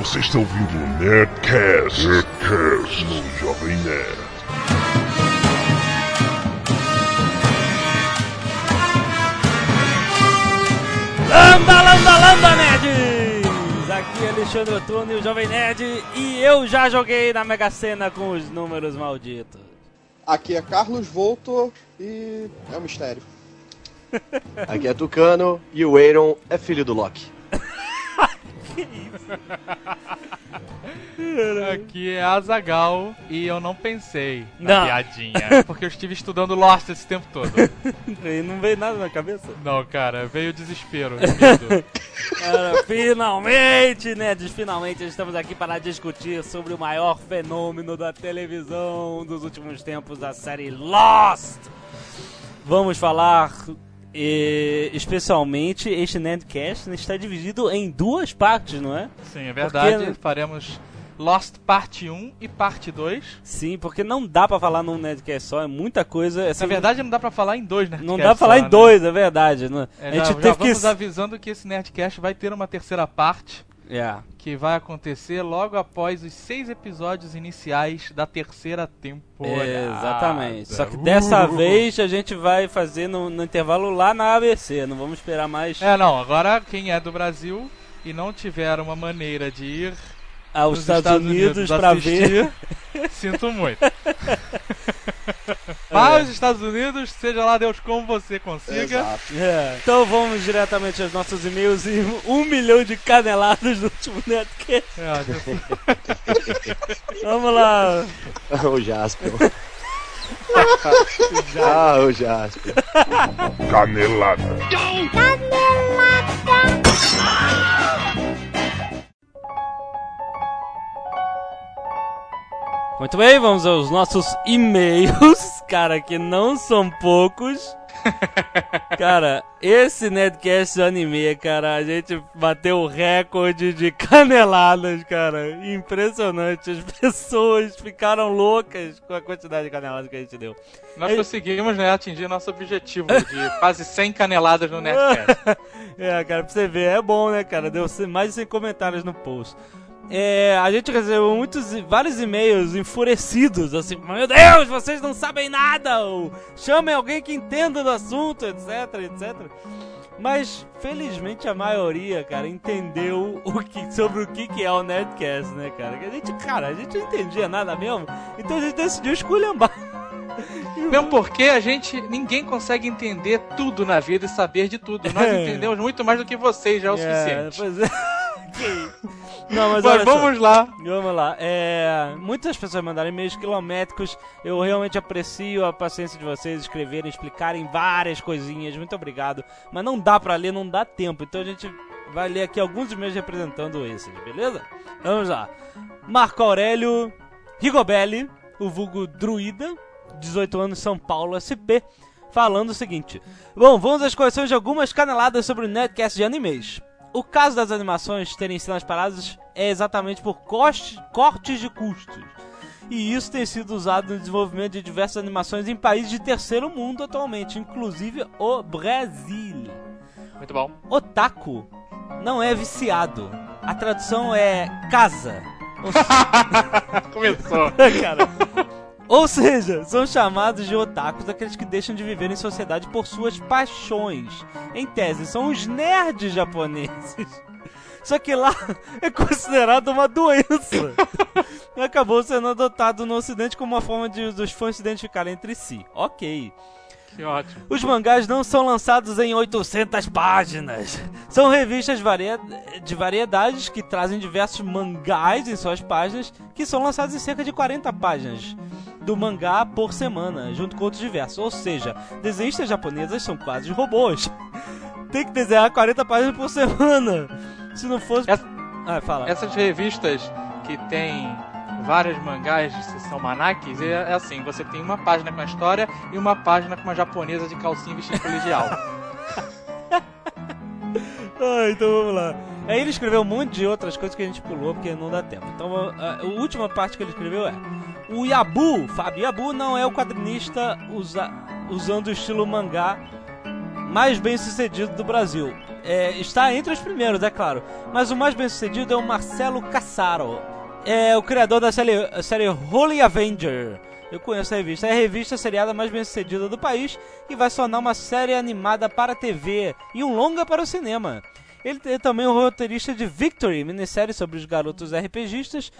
Você está ouvindo o Nerdcast, Nerdcast no Jovem Nerd. Landa, landa, landa, nerds! Aqui é Alexandre Ottoni, o Jovem Nerd, e eu já joguei na Mega Sena com os números malditos. Aqui é Carlos Volto e é um mistério. Aqui é Tucano e o Aaron é filho do Loki. Aqui é Azagal e eu não pensei Não. na piadinha. Porque eu estive estudando Lost esse tempo todo. E não veio nada na cabeça? Não, cara, veio o desespero. Cara, finalmente, nerds, finalmente estamos aqui para discutir sobre o maior fenômeno da televisão dos últimos tempos, a série Lost. Vamos falar eh, especialmente este Nerdcast está dividido em duas partes, não é? Sim, é verdade. Porque- Faremos Lost Parte 1 e Parte 2. Sim, porque não dá pra falar num Nerdcast só, é muita coisa. assim, Na verdade, não dá pra falar em dois, né? não dá pra falar em dois, é verdade. né? É, a já, gente já teve que. vamos avisando que esse Nerdcast vai ter uma terceira parte. É. Que vai acontecer logo após os seis episódios iniciais da terceira temporada. Exatamente. Só que Uh! dessa vez a gente vai fazer no, no intervalo lá na ABC. Não vamos esperar mais É, não, agora quem é do Brasil e não tiver uma maneira de ir aos nos Estados, Unidos, pra ver. assistir, Sinto muito. Mas os Estados Unidos, seja lá Deus como você consiga. Exato. É. Então vamos diretamente aos nossos e-mails e um milhão de caneladas no último Nerdcast. É, Vamos lá. o Jasper. ah, o Jasper. Canelada. Muito bem, vamos aos nossos e-mails, cara, que não são poucos. Cara, esse Nerdcast anime, cara, a gente bateu o recorde de caneladas, cara. Impressionante. As pessoas ficaram loucas com a quantidade de caneladas que a gente deu. nós conseguimos né, atingir nosso objetivo de quase 100 caneladas no Nerdcast. É, cara, pra você ver, é bom, né, cara? Deu mais de 100 comentários no post. É, a gente recebeu muitos, vários e-mails enfurecidos, assim, meu Deus, vocês não sabem nada, ou chamem alguém que entenda do assunto, etc, etc. Mas, felizmente, a maioria, cara, entendeu o que, sobre o que, que é o Nerdcast, né, cara? Que a gente, cara, a gente não entendia nada mesmo, então a gente decidiu esculhambar. Mesmo porque a gente, ninguém consegue entender tudo na vida e saber de tudo. Nós É. entendemos muito mais do que vocês, já é o É, suficiente. pois é. Não, mas, Mas olha só. vamos lá. Vamos lá. É, muitas pessoas mandaram e-mails quilométricos. Eu realmente aprecio a paciência de vocês escreverem, explicarem várias coisinhas. Muito obrigado. Mas não dá pra ler, não dá tempo. Então a gente vai ler aqui alguns e-mails representando esses, beleza? Vamos lá. Marco Aurélio Rigobelli, o vulgo Druida, 18 anos, São Paulo, SP, falando o seguinte: Bom, vamos às correções de algumas caneladas sobre o Netcast de animes. O caso das animações terem cenas paradas é exatamente por cortes de custos. E isso tem sido usado no desenvolvimento de diversas animações em países de terceiro mundo atualmente, inclusive o Brasil. Muito bom. Otaku não é viciado. A tradução é casa. Ou Começou. cara. Ou seja, são chamados de otakus aqueles que deixam de viver em sociedade por suas paixões. Em tese, são os nerds japoneses. Só que lá é considerado uma doença. E acabou sendo adotado no ocidente como uma forma de dos fãs se identificarem entre si. Ok. Que ótimo. Os mangás não são lançados em 800 páginas. São revistas varia- de variedades que trazem diversos mangás em suas páginas, que são lançados em cerca de 40 páginas do mangá por semana, junto com outros diversos. Ou seja, desenhistas japonesas são quase robôs. Tem que desenhar 40 páginas por semana. Se não fosse. Essa- Ah, fala. Essas revistas que tem vários mangás, são manaques, é, é assim, você tem uma página com a história e uma página com uma japonesa de calcinha vestido colegial. Ah, então vamos lá. Aí ele escreveu um monte de outras coisas que a gente pulou porque não dá tempo. Então a, a última parte que ele escreveu é: O Yabu, Fábio Yabu, não é o quadrinista usa- usando o estilo mangá mais bem sucedido do Brasil. É, está entre os primeiros, é claro. Mas o mais bem sucedido é o Marcelo Cassaro. É o criador da série, série Holy Avenger. Eu conheço a revista. É a revista seriada mais bem sucedida do país e vai sonar uma série animada para a TV e um longa para o cinema. Ele é também o roteirista de Victory, minissérie sobre os garotos RPGistas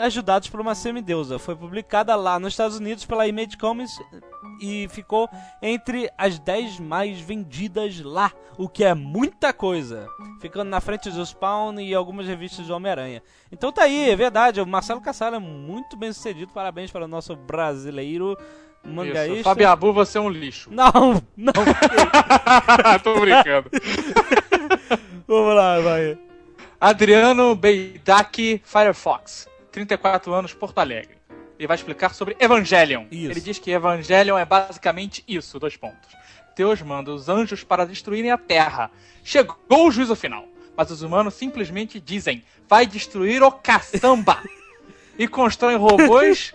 ajudados por uma semideusa. Foi publicada lá nos Estados Unidos pela Image Comics e ficou entre as 10 mais vendidas lá, o que é muita coisa. Ficando na frente do Spawn e algumas revistas do Homem-Aranha. Então tá aí, é verdade, o Marcelo Cassaro é muito bem sucedido, parabéns para o nosso brasileiro mangaísta. Isso. Fabiabu, você é um lixo. Não, não. Tô brincando. Vamos lá, vai. Adriano Beidak Firefox, 34 anos, Porto Alegre. Ele vai explicar sobre Evangelion. Isso. Ele diz que Evangelion é basicamente isso, dois pontos. Deus manda os anjos para destruírem a Terra. Chegou o juízo final. Mas os humanos simplesmente dizem, vai destruir o caçamba. e constroem robôs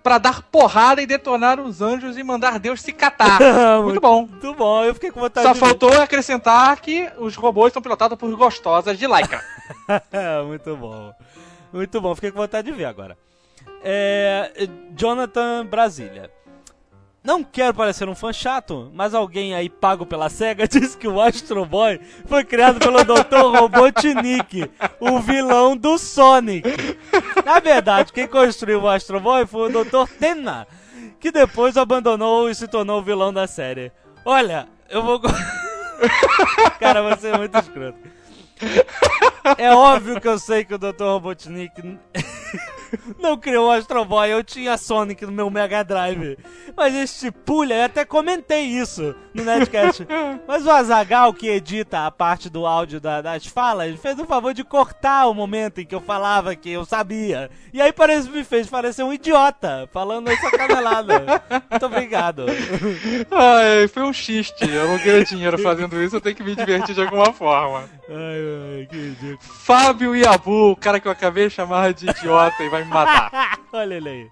para dar porrada e detonar os anjos e mandar Deus se catar. Muito bom. Muito bom, eu fiquei com vontade Só ver. faltou acrescentar que os robôs são pilotados por gostosas de Laika. Muito bom. Muito bom, fiquei com vontade de ver agora. É, Jonathan Brasília. Não quero parecer um fã chato, mas alguém aí pago pela SEGA disse que o Astro Boy foi criado pelo Dr. Robotnik, o vilão do Sonic. Na verdade, quem construiu o Astro Boy foi o Dr. Tenna, que depois o abandonou e se tornou o vilão da série. Olha, eu vou. Cara, você é muito escroto. É óbvio que eu sei que o Dr. Robotnik não criou o Astro Boy, eu tinha Sonic no meu Mega Drive. Mas este pulha, eu até comentei isso no Netcast. Mas o Azagal, que edita a parte do áudio da- das falas, fez o favor de cortar o momento em que eu falava que eu sabia. E aí parece, me fez parecer um idiota falando essa canelada. Muito obrigado. Ai, foi um xiste. Eu não ganho dinheiro fazendo isso, eu tenho que me divertir de alguma forma. Ai, ai, que ridículo. Fábio Iabu, o cara que eu acabei de chamar de idiota e vai me matar. Olha ele aí.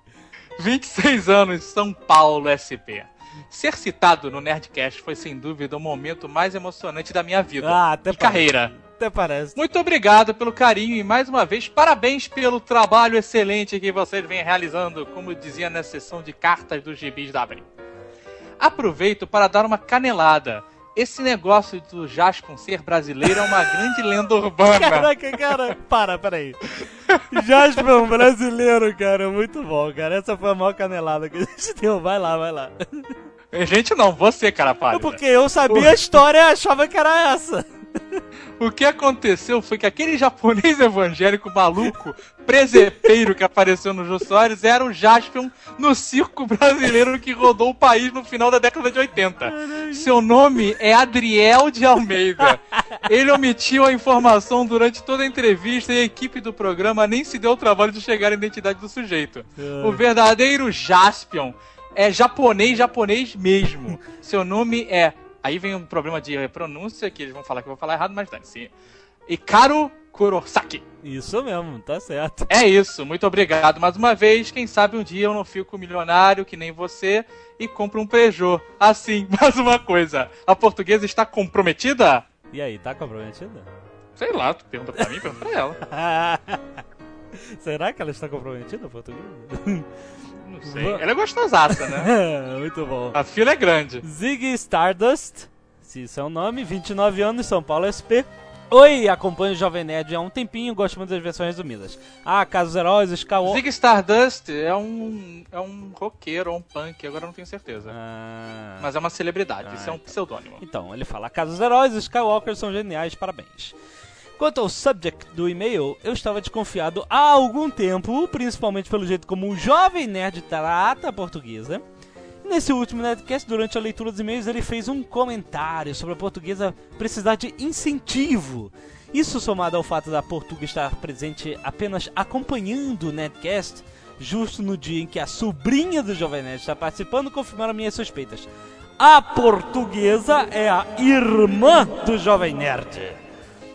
26 anos, São Paulo, SP. Ser citado no Nerdcast foi sem dúvida o momento mais emocionante da minha vida. Ah, até de parece. carreira. Até parece. Muito obrigado pelo carinho e mais uma vez parabéns pelo trabalho excelente que vocês vêm realizando, como dizia na sessão de cartas dos gibis da Abril. Aproveito para dar uma canelada. Esse negócio do Jaspon ser brasileiro é uma grande lenda urbana. Caraca, cara, para, peraí. Jasper um brasileiro, cara, muito bom, cara. Essa foi a maior canelada que a gente deu. Vai lá, vai lá. Gente, não, você, cara É pálida. porque eu sabia a história e achava que era essa. O que aconteceu foi que aquele japonês evangélico maluco, presepeiro que apareceu no Jô Soares, era o Jaspion no circo brasileiro que rodou o país no final da década de 80. Seu nome é Adriel de Almeida. Ele omitiu a informação durante toda a entrevista e a equipe do programa nem se deu o trabalho de chegar à identidade do sujeito. O verdadeiro Jaspion é japonês, japonês mesmo. Seu nome é. Aí vem um problema de pronúncia que eles vão falar que eu vou falar errado, mas dane-se. Ikaru Kurosaki. Isso mesmo, tá certo. É isso, muito obrigado mais uma vez. Quem sabe um dia eu não fico milionário que nem você e compro um Peugeot. Assim, mais uma coisa. A portuguesa está comprometida? E aí, tá comprometida? Sei lá, tu pergunta pra mim, pergunta pra ela. Será que ela está comprometida, português? Não sei. Ela é gostosaça, né? muito bom. A fila é grande. Ziggy Stardust, se isso é o nome, 29 anos, São Paulo SP. Oi, acompanho o Jovem Nerd há um tempinho, gosto muito das versões resumidas. Ah, Casos Heróis, Skywalker... Zig Stardust é um, é um roqueiro ou um punk, agora não tenho certeza. Ah, Mas é uma celebridade, Ah, isso é um pseudônimo. Então, ele fala: Casos Heróis e Skywalker são geniais, parabéns. Quanto ao subject do e-mail, eu estava desconfiado há algum tempo, principalmente pelo jeito como o Jovem Nerd trata a portuguesa. Nesse último Nerdcast, durante a leitura dos e-mails, ele fez um comentário sobre a portuguesa precisar de incentivo. Isso somado ao fato da portuguesa estar presente apenas acompanhando o Nerdcast, justo no dia em que a sobrinha do Jovem Nerd está participando, confirmaram minhas suspeitas. A portuguesa é a irmã do Jovem Nerd.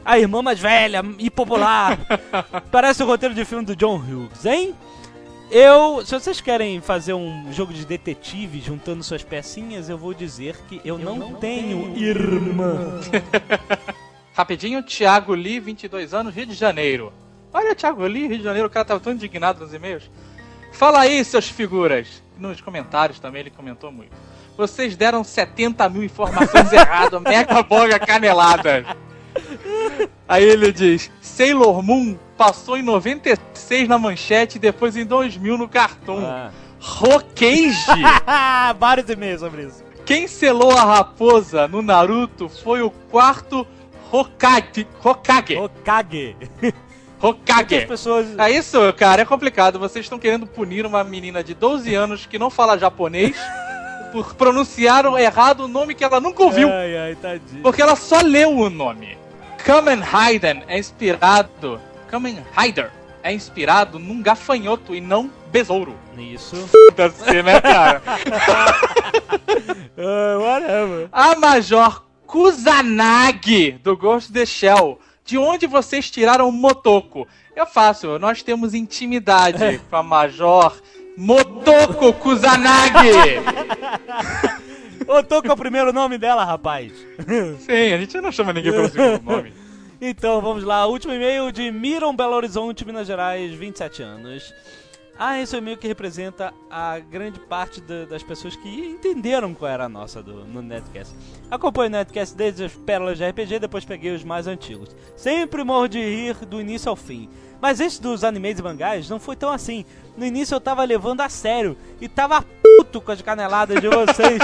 A irmã mais velha e popular. Parece o roteiro de filme do John Hughes, hein? Eu, se vocês querem fazer um jogo de detetive juntando suas pecinhas, eu vou dizer que eu, não, tenho, irmã. Rapidinho, Thiago Lee, 22 anos, Rio de Janeiro. Olha, Thiago Lee, Rio de Janeiro, o cara tava tão indignado nos e-mails. Fala aí, seus figuras. Nos comentários também ele comentou muito. Vocês deram 70 mil informações erradas, mega boga canelada. Aí ele diz: Sailor Moon passou em 96 na manchete e depois em 2000 no cartoon. Ah. Hokage! Vários e-mails sobre isso. Quem selou a raposa no Naruto foi o quarto Hokage. Hokage. Okage. Que as Hokage. pessoas. É isso, cara, é complicado. Vocês estão querendo punir uma menina de 12 anos que não fala japonês por pronunciar errado o nome que ela nunca ouviu. Ai, ai, tadinho. Porque ela só leu o nome. Kamen Rider é inspirado. Kamen Rider é inspirado num gafanhoto e não besouro. Isso. Foda-se, né, cara? Ah, whatever. A Major Kusanagi, do Ghost the Shell. De onde vocês tiraram o Motoko? É fácil, nós temos intimidade com a Major Motoko Kusanagi. Ô, tô com o primeiro nome dela, rapaz. Sim, a gente não chama ninguém pelo segundo nome. Então, vamos lá. Último e-mail de Miram Belo Horizonte, Minas Gerais, 27 anos. Ah, esse é o e-mail que representa a grande parte da- das pessoas que entenderam qual era a nossa do, no Netcast. Acompanho o Netcast desde as pérolas de RPG, depois peguei os mais antigos. Sempre morro de rir do início ao fim. Mas esse dos animes e mangás não foi tão assim. No início eu tava levando a sério e tava puto com as caneladas de vocês.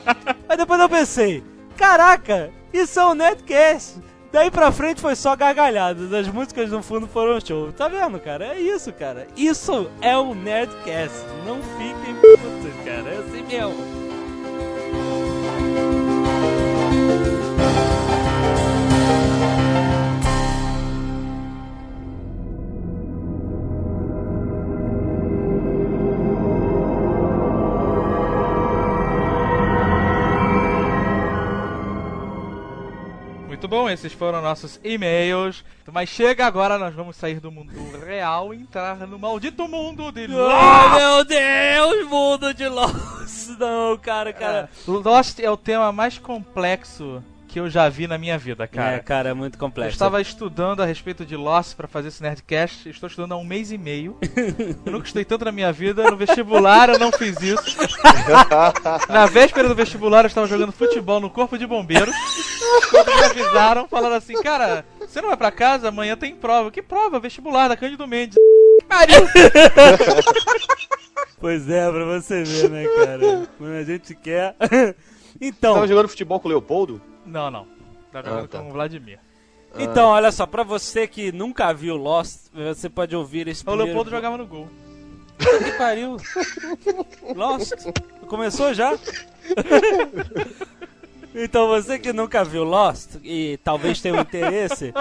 Mas depois eu pensei, caraca, isso é um Netcast. Daí pra frente foi só gargalhadas. As músicas no fundo foram show. Tá vendo, cara? É isso, cara. Isso é um Nerdcast. Não fiquem putos, cara. É assim mesmo. Bom, esses foram nossos e-mails. Mas chega agora, nós vamos sair do mundo real e entrar no maldito mundo de Oh, meu Deus, mundo de Lost. Não, cara, cara. Lost é o tema mais complexo que eu já vi na minha vida, cara. É, cara, é muito Eu complexo. estava estudando a respeito de Lost pra fazer esse Nerdcast. Estou estudando há um mês e meio. Eu nunca estudei tanto na minha vida. No vestibular eu não fiz isso. Na véspera do vestibular eu estava jogando futebol no Corpo de Bombeiros. Quando me avisaram, falaram assim: Cara, você não vai pra casa? Amanhã tem prova. Que prova? Vestibular da Cândido Mendes. Que pariu! Pois é, pra você ver, né, cara? Quando a gente quer. Então, Tava jogando futebol com o Leopoldo? Não, não. Tava jogando Ah, tá. com o Vladimir. então, olha só, pra você que nunca viu Lost, você pode ouvir esse O primeiro... Leopoldo jogava no gol. Que pariu. Lost. Começou já? Então você que nunca viu Lost e talvez tenha um interesse,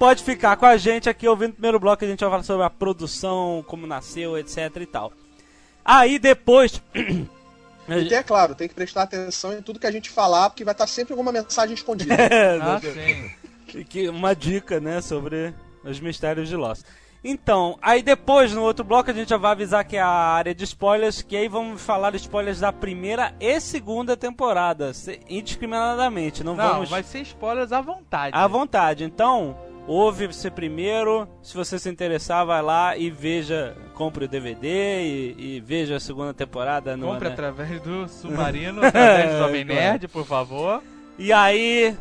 pode ficar com a gente aqui ouvindo o primeiro bloco, a gente vai falar sobre a produção, como nasceu, etc e tal. Aí depois... E é claro, tem que prestar atenção em tudo que a gente falar, porque vai estar sempre alguma mensagem escondida. É, Ah, sim. Que- uma dica, né, sobre os mistérios de Lost. Então, aí depois, no outro bloco, a gente já vai avisar que é a área de spoilers, que aí vamos falar spoilers da primeira e segunda temporada, se- indiscriminadamente, não, Não, vamos vai ser spoilers à vontade. à vontade. Então, ouve você primeiro, se você se interessar, vai lá e veja, compre o DVD e, e veja a segunda temporada. No, Compre né? através do Submarino, através do Jovem Claro. Nerd, por favor. E aí,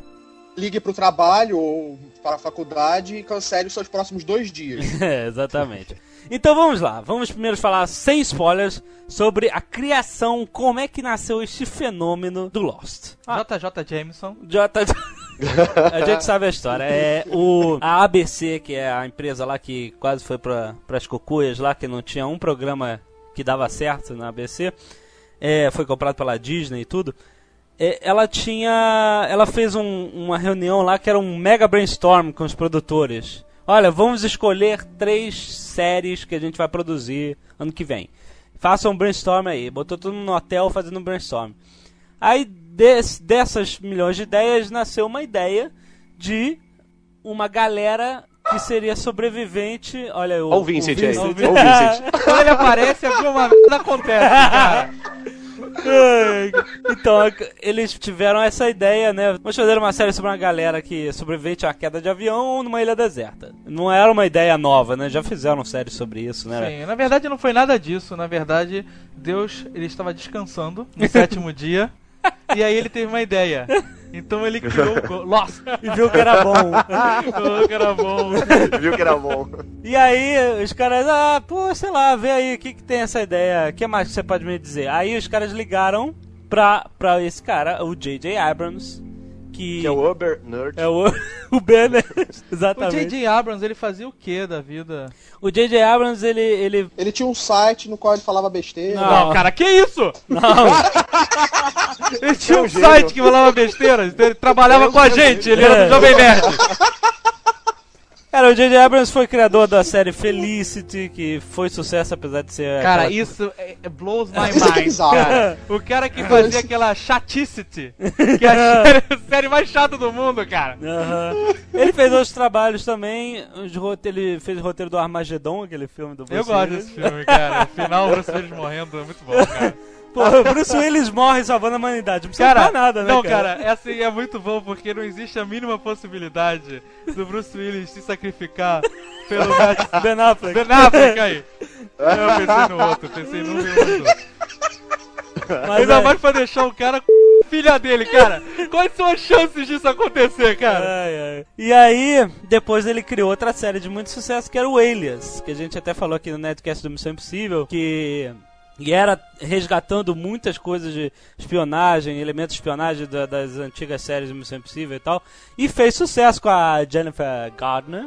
Ligue pro trabalho ou para a faculdade e cancele os seus próximos dois dias. É, exatamente. Então vamos lá, vamos primeiro falar sem spoilers sobre a criação, como é que nasceu este fenômeno do Lost. JJ Jameson. J... a gente sabe a história. É o a ABC, que é a empresa lá que quase foi para as cucuias lá, que não tinha um programa que dava certo na ABC, é, foi comprado pela Disney e tudo. É, ela tinha. Ela fez um- uma reunião lá que era um mega brainstorm com os produtores. Olha, vamos escolher três séries que a gente vai produzir ano que vem. Faça um brainstorm aí. Botou todo mundo no hotel fazendo um brainstorm. Aí des- dessas milhões de ideias nasceu uma ideia de uma galera que seria sobrevivente. Olha, o, Olha o Vincent aí. o Olha o Vincent. Vincent. Quando ele aparece, alguma merda acontece, cara. Então, eles tiveram essa ideia, né? Vamos fazer uma série sobre uma galera que sobrevivente à queda de avião numa ilha deserta. Não era uma ideia nova, né? Já fizeram série sobre isso, né? Sim, na verdade não foi nada disso. Na verdade, Deus ele estava descansando no sétimo dia. E aí ele teve uma ideia. Então ele criou o Lost. E viu que era bom. Falou que era bom. Viu que era bom. E aí, os caras, ah, pô, sei lá, vê aí, o que, que tem essa ideia? O que mais você pode me dizer? Aí os caras ligaram pra, pra esse cara, o J.J. Abrams, que, Que é o Uber Nerd. é o, o Banner, O exatamente. J.J. Abrams, ele fazia o que da vida? O J.J. Abrams, ele, ele... Ele tinha um site no qual ele falava besteira. Não. Não, cara, que isso? Não, Ele tinha É um um site que falava besteira. Então ele trabalhava É um com a gente, ele era É. do Jovem Nerd. Cara, o J.J. Abrams foi criador da série Felicity, que foi sucesso apesar de ser... Cara, aquela- isso é, é blows my é mind. cara. O cara que fazia aquela chaticity, que é a série, mais chata do mundo, cara. Aham. Ele fez outros trabalhos também. Ele fez o roteiro do Armagedon, aquele filme do Bruce Eu gosto desse filme, cara. O final, Bruce Willis morrendo é muito bom, cara. Pô, o Bruce Willis morre salvando a humanidade. Não precisa Cara, nada, né? não, cara, essa aí é muito bom porque não existe a mínima possibilidade do Bruce Willis se sacrificar pelo Ben Affleck. Ben Affleck aí. Eu pensei no outro, pensei no outro. Mas Ainda é- mais pra deixar o cara com filha dele, cara. Quais são as chances disso acontecer, cara? Ai, ai. E aí, depois ele criou outra série de muito sucesso que era o Alias, que a gente até falou aqui no Netcast do Missão Impossível, que e era resgatando muitas coisas de espionagem, elementos de espionagem da- das antigas séries do Missão Impossível e tal, e fez sucesso com a Jennifer Gardner.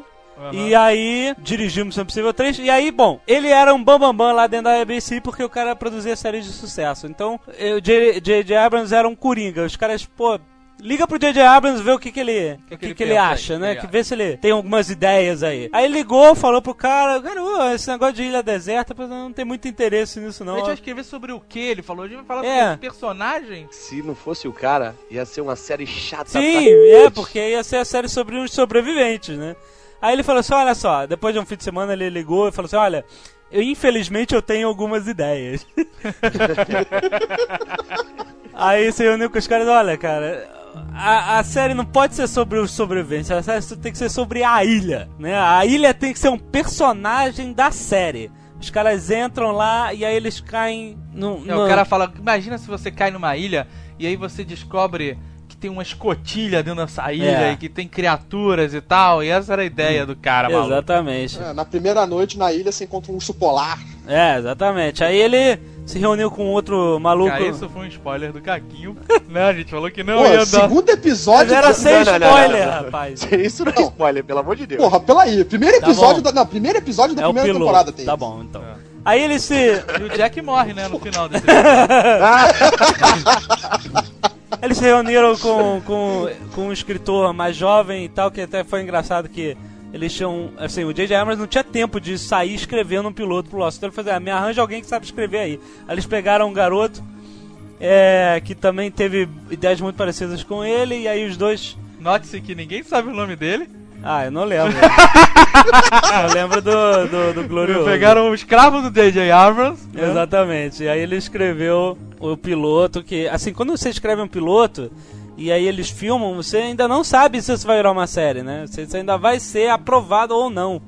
E aí, dirigiu Missão Impossível 3. E aí, bom, ele era um bambambam bam, bam lá dentro da ABC porque o cara produzia séries de sucesso. Então, o J.J. Abrams era um coringa. Os caras, pô, liga pro J.J. Abrams ver o que que ele, que que ele que ele pensa acha, aí, né? Que vê se ele tem algumas ideias aí. Aí ligou, falou pro cara, cara, esse negócio de ilha deserta, não tem muito interesse nisso A não. gente vai escrever sobre o que ele falou? A gente vai falar É. sobre os personagens? Se não fosse o cara, ia ser uma série chata. Sim, pra é, porque ia ser a série sobre uns sobreviventes, né? Aí ele falou assim, olha só, depois de um fim de semana ele ligou e falou assim, olha, eu, infelizmente eu tenho algumas ideias. Aí se reuniu com os caras, olha, cara, a, a série não pode ser sobre os sobreviventes, a série tem que ser sobre a ilha, né? A ilha tem que ser um personagem da série. Os caras entram lá e aí eles caem no. É, no- o cara fala, imagina se você cai numa ilha e aí você descobre que tem uma escotilha dentro dessa ilha É. e que tem criaturas e tal. E essa era a ideia do cara, maluco. Exatamente. É, na primeira noite na ilha você encontra um urso polar. É, exatamente. Aí ele se reuniu com outro maluco. Cara, isso foi um spoiler do Caquinho. não, a gente falou que não Pô, ia dar. segundo episódio. Mas era sem Não, não, não, spoiler, não, não. rapaz. Isso não é spoiler, pelo amor de Deus. Porra, pela aí. Primeiro Tá episódio bom. da. Não, primeiro episódio da É o primeira piloto. temporada tem. Tá isso. bom, então. Aí ele se. E o Jack morre, né, no final desse Eles se reuniram com, com, com um escritor mais jovem e tal, que até foi engraçado que eles tinham. Assim, o J.J. Abrams não tinha tempo de sair escrevendo um piloto pro Lost. Então ele falou assim, ah, me arranja alguém que sabe escrever aí. Aí eles pegaram um garoto é, que também teve ideias muito parecidas com ele, e aí os dois. Note-se que ninguém sabe o nome dele. Ah, eu não lembro. eu lembro do, do, do Glorioso. Pegaram o escravo do J.J. Abrams. né? Exatamente. E aí ele escreveu o piloto que, assim, quando você escreve um piloto e aí eles filmam, você ainda não sabe se isso vai virar uma série, né? Se isso ainda vai ser aprovado ou não.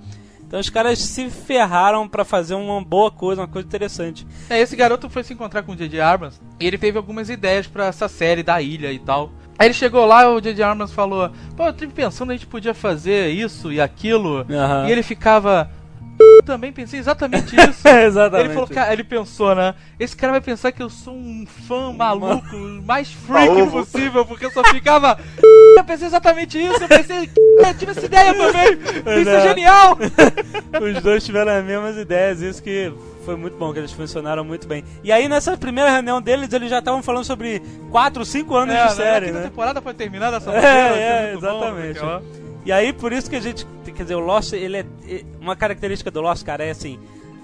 Então os caras se ferraram pra fazer uma boa coisa, uma coisa interessante. É, esse garoto foi se encontrar com o J.J. Abrams e ele teve algumas ideias pra essa série da ilha e tal. Aí ele chegou lá o J.J. Abrams falou: Pô, eu tive pensando a gente podia fazer isso e aquilo. Aham. E ele ficava. "Eu Também pensei exatamente isso. Exatamente. Ele falou, cara, ele pensou, né? Esse cara vai pensar que eu sou um fã maluco, mais freak Maluco. possível, porque eu só ficava. Eu pensei exatamente isso, eu pensei. Eu tive essa ideia também! Isso é é. genial! Os dois tiveram as mesmas ideias, isso que foi muito bom, que eles funcionaram muito bem. E aí nessa primeira reunião deles, eles já estavam falando sobre 4, 5 anos É, de série, a quinta né? temporada foi terminada essa É, ser é, muito bom, exatamente. lá. E aí, por isso que a gente. Quer dizer, o Lost, ele é. é- Uma característica do Lost, cara, é assim.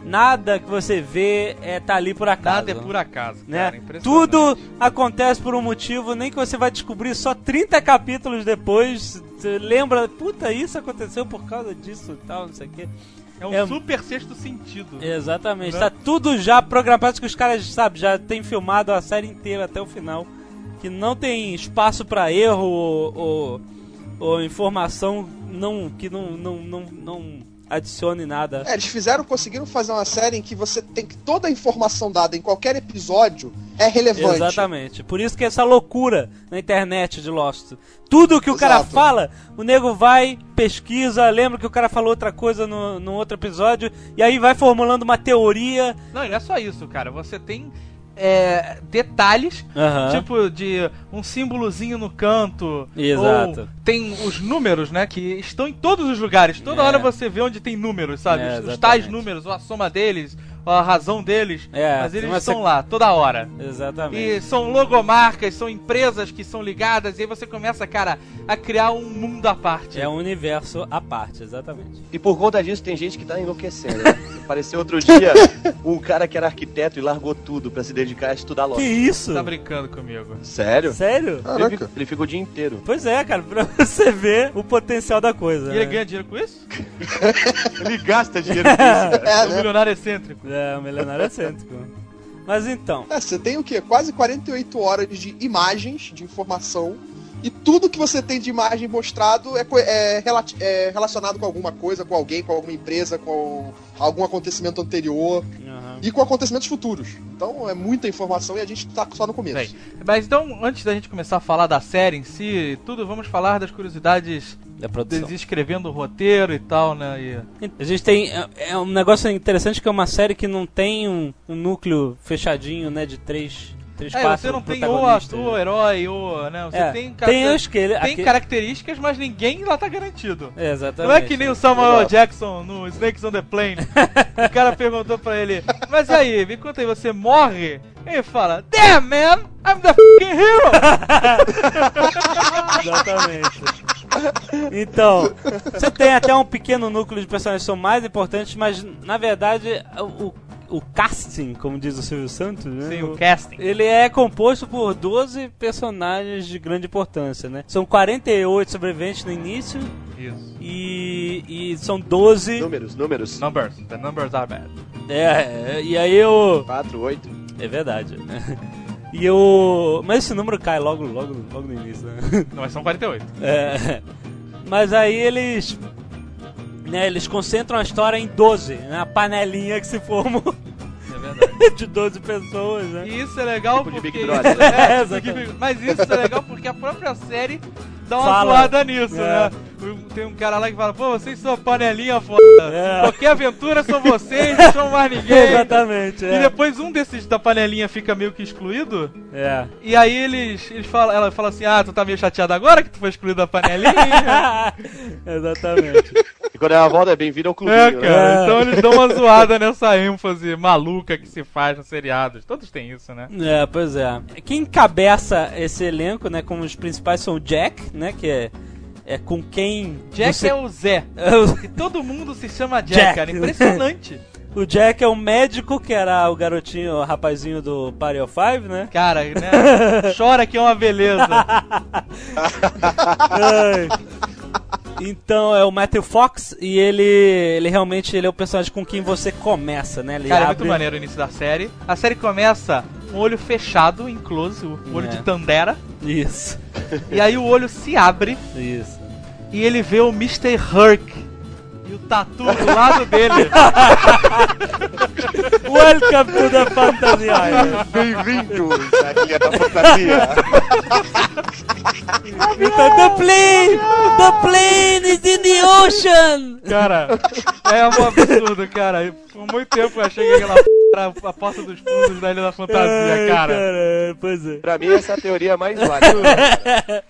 nada que você vê é tá ali por acaso. Nada é por acaso, né? cara. Tudo acontece por um motivo, nem que você vai descobrir só 30 capítulos depois. Você lembra, puta, isso aconteceu por causa disso e tal, não sei o quê. É um é- super sexto sentido. Exatamente. Né? Tá tudo já programado que os caras, sabe, já tem filmado a série inteira até o final. Que não tem espaço pra erro ou, ou, ou informação não, que não, não, não, não adicione nada. É, eles fizeram, conseguiram fazer uma série em que você tem que toda a informação dada em qualquer episódio é relevante. Exatamente. Por isso que essa loucura na internet de Lost. Tudo que o cara Exato. fala, o nego vai, pesquisa, lembra que o cara falou outra coisa no, no outro episódio, e aí vai formulando uma teoria. Não, e não é só isso, cara. Você tem é, detalhes, Aham. tipo de um símbolozinho no canto. Exato. Ou tem os números, né? Que estão em todos os lugares. Toda É. hora você vê onde tem números, sabe? É, Os- os tais números, ou a soma deles, a razão deles. É, mas eles estão sequ- lá, toda hora. Exatamente. E são logomarcas, são empresas que são ligadas, e aí você começa, cara, a criar um mundo à parte. É um universo à parte, exatamente. E por conta disso tem gente que tá enlouquecendo, né? Apareceu outro dia um cara que era arquiteto e largou tudo pra se dedicar a estudar Que logo. isso? Tá brincando comigo. Sério? Sério? Ele, Caraca. fi- ele fica o dia inteiro. Pois é, cara, pra você ver o potencial da coisa. E ele né? ganha dinheiro com isso? Ele gasta dinheiro com isso, cara. É, um né? milionário excêntrico. É, o milionário excêntrico. Mas então, É, você tem o quê? Quase 48 horas de imagens, de informação. E tudo que você tem de imagem mostrado é, é rela- é relacionado com alguma coisa, com alguém, com alguma empresa, com algum acontecimento anterior aham. e com acontecimentos futuros. Então é muita informação e a gente tá só no começo. Bem, mas então, antes da gente começar a falar da série em si, e tudo, vamos falar das curiosidades da produção. escrevendo o roteiro e tal, né? E... A gente tem. é- É um negócio interessante que é uma série que não tem um, um núcleo fechadinho, né? De três. É, quatro você não tem o ator, o herói, ou. Né? Você É, tem, tem os que ele. tem aque- características, mas ninguém lá tá garantido. É, Exatamente. Não é que nem o Samuel. Jackson no Snakes on the Plane. o cara perguntou pra ele, mas aí, me conta aí, você morre? Ele fala, Damn man, I'm the fucking hero! Exatamente. Então, você tem até um pequeno núcleo de personagens que são mais importantes, mas na verdade o, o casting, como diz o Silvio Santos, né? Sim, o casting. Ele é composto por 12 personagens de grande importância, né? São 48 sobreviventes no início Isso. e, e são 12. Números, números. Numbers. The numbers are bad. É, é, e aí eu. 4, 8. É verdade. E eu. Mas esse número cai logo, logo, logo no início, né? Não, mas são 48. É, mas aí eles. Né, eles concentram a história em 12, né? A panelinha que se formou É de 12 pessoas, né? E isso é legal Tipo de porque... Big Brother, É, É. Big- Mas isso é legal porque a própria série dá uma Fala. zoada nisso, É. né? Tem um cara lá que fala, pô, vocês são a panelinha foda. É. Qualquer aventura são vocês, não são mais ninguém. Exatamente, E é. depois um desses da panelinha fica meio que excluído. É. E aí eles, eles falam, ela fala assim, ah, tu tá meio chateado agora que tu foi excluído da panelinha? Exatamente. E quando ela volta, é bem-vindo ao clubinho, é, né? cara. É. Então eles dão uma zoada nessa ênfase maluca que se faz nos seriados. Todos têm isso, né? É, pois é. Quem encabeça esse elenco, né, como os principais são o Jack, né, que é, é com quem Jack você... é o Zé. é E todo mundo se chama Jack, Jack. cara. Impressionante. O Jack é o médico, que era o garotinho, o rapazinho do Party of Five, né? Cara, né? Chora que é uma beleza. Então é o Matthew Fox e ele, ele realmente ele é o personagem com quem você começa, né? Ele Cara, é abre... muito maneiro o início da série. A série começa um olho fechado, em close, o olho É. de Tandera. Isso, E aí o olho se abre isso. E ele vê o Mr. Herc. E o tatu do lado dele. Welcome to the Fantasy Island. Bem-vindos à Ilha da Fantasia. Então, the plane! The plane is in the ocean! Cara, é um absurdo, cara. Por muito tempo eu achei que aquela p... era a porta dos fundos da Ilha da Fantasia, Ai, cara. pois é. Pra mim, essa é a teoria mais válida.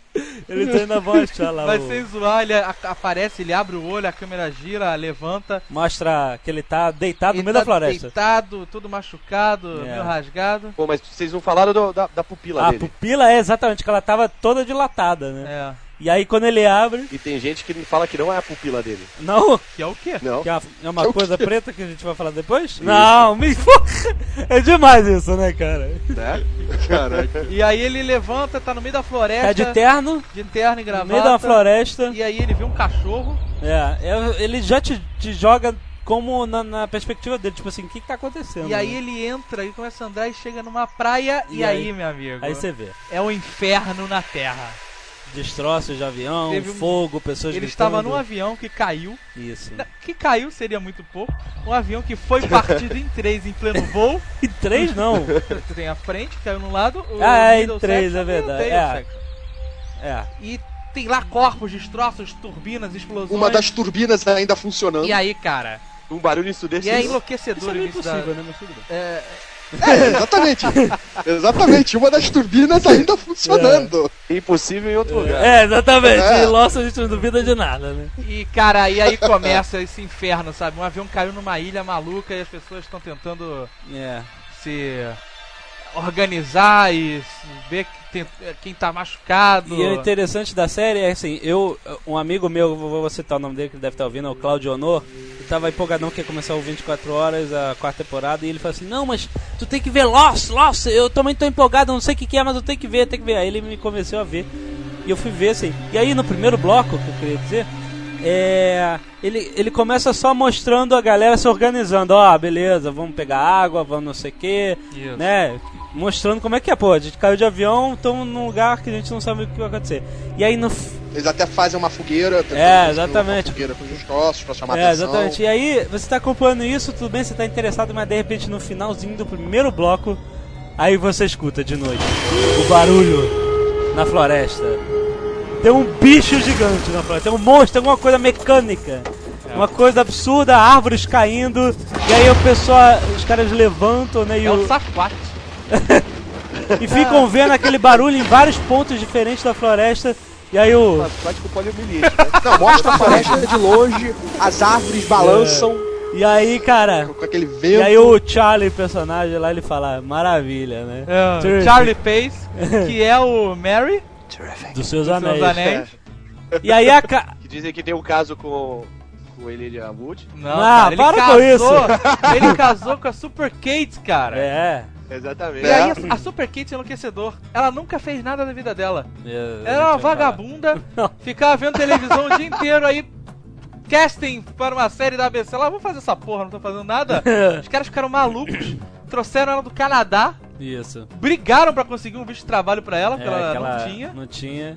Eles ainda vão achar lá. Mas o- sem zoar, ele a- aparece, ele abre o olho, a câmera gira, levanta. Mostra que ele tá deitado no ele meio tá da floresta. Deitado, todo machucado, É. meio rasgado. Pô, mas vocês não falaram do- da, da pupila A dele. pupila é exatamente que ela tava toda dilatada, né? É. E aí quando ele abre. E tem gente que fala que não é a pupila dele. Não! Que é o quê? Não. Que é uma- é uma Que é coisa quê? preta que a gente vai falar depois? Não, me! É demais isso, né, cara? Né? Caraca. E aí ele levanta, tá no meio da floresta. É de terno, de terno e no gravata. meio da floresta. E aí ele vê um cachorro. É, é, ele já te, te joga como na, na perspectiva dele, tipo assim, o que, que tá acontecendo? E aí né? ele entra e começa a andar e chega numa praia. E, E aí, aí? meu amigo? Aí você vê. É o inferno na Terra. Destroços de avião, Teve um- fogo, pessoas Ele gritando. estava num avião que caiu. Isso. Que caiu seria muito pouco. Um avião que foi partido em três em pleno voo. E três não. Você tem a frente, caiu num lado. O Ah, é, em três, é e verdade. É. É. E tem lá corpos, destroços, turbinas, explosões. Uma das turbinas ainda funcionando. E aí, cara? Um barulho E é ensurdecedor. Isso enlouquecedor é início da... impossível, né? Mas tudo bem. É, É, exatamente. exatamente. Uma das turbinas ainda funcionando. Impossível em outro lugar. É, exatamente. É. E Lost a gente não duvida de nada, né? E cara, e aí começa esse inferno, sabe? Um avião caiu numa ilha maluca e as pessoas estão tentando É. se organizar e ver que tem- quem tá machucado. E o interessante da série é assim, eu, um amigo meu, eu vou citar o nome dele que deve estar ouvindo, é o Claudio Honor, ele tava empolgadão que ia começar o 24 horas, a quarta temporada, e ele falou assim, não, mas tu tem que ver Lost, Lost, eu também tô empolgado, não sei o que, que é, mas eu tenho que ver, tenho que ver. Aí ele me convenceu a ver. E eu fui ver assim. E aí no primeiro bloco, que eu queria dizer, é, ele, ele começa só mostrando a galera se organizando. Ó, beleza, vamos pegar água, vamos não sei o que, né? Mostrando como é que é, pô. A gente caiu de avião, estamos num lugar que a gente não sabe o que vai acontecer. E aí no. Eles até fazem uma fogueira. É, exatamente. Uma fogueira com os destroços pra chamar É, atenção. exatamente. E aí, você tá acompanhando isso, tudo bem, você tá interessado, mas de repente no finalzinho do primeiro bloco, aí você escuta de noite o barulho na floresta. Tem um bicho gigante na floresta, tem um monstro, tem alguma coisa mecânica. Uma coisa absurda, árvores caindo, e aí o pessoal, os caras levantam, né? E, É o- o Saquate. e ficam vendo aquele barulho em vários pontos diferentes da floresta. E aí o. Poliomielite, né? Não, mostra a floresta de longe, as árvores balançam E aí, cara. com aquele E vento. aí o Charlie, personagem lá, ele fala, maravilha, né? É, Terrific. Charlie Pace, que é o Mary Dos seus dos anéis. Anéis. E aí a ca... Que dizem que tem um caso com, com ele de Wood. Não, Ah, cara, ele para com casou, ele casou com a Super Kate, cara. É. Exatamente. E aí É. a, a Super Kate é enlouquecedor. Ela nunca fez nada da vida dela. é Ela era uma vagabunda, Não. ficava vendo televisão o dia inteiro aí. Casting para uma série da ABC. Lá, vou fazer essa porra, não tô fazendo nada. Os caras ficaram malucos, trouxeram ela do Canadá, Isso. brigaram pra conseguir um visto de trabalho pra ela, porque É, ela que ela não tinha. Não tinha.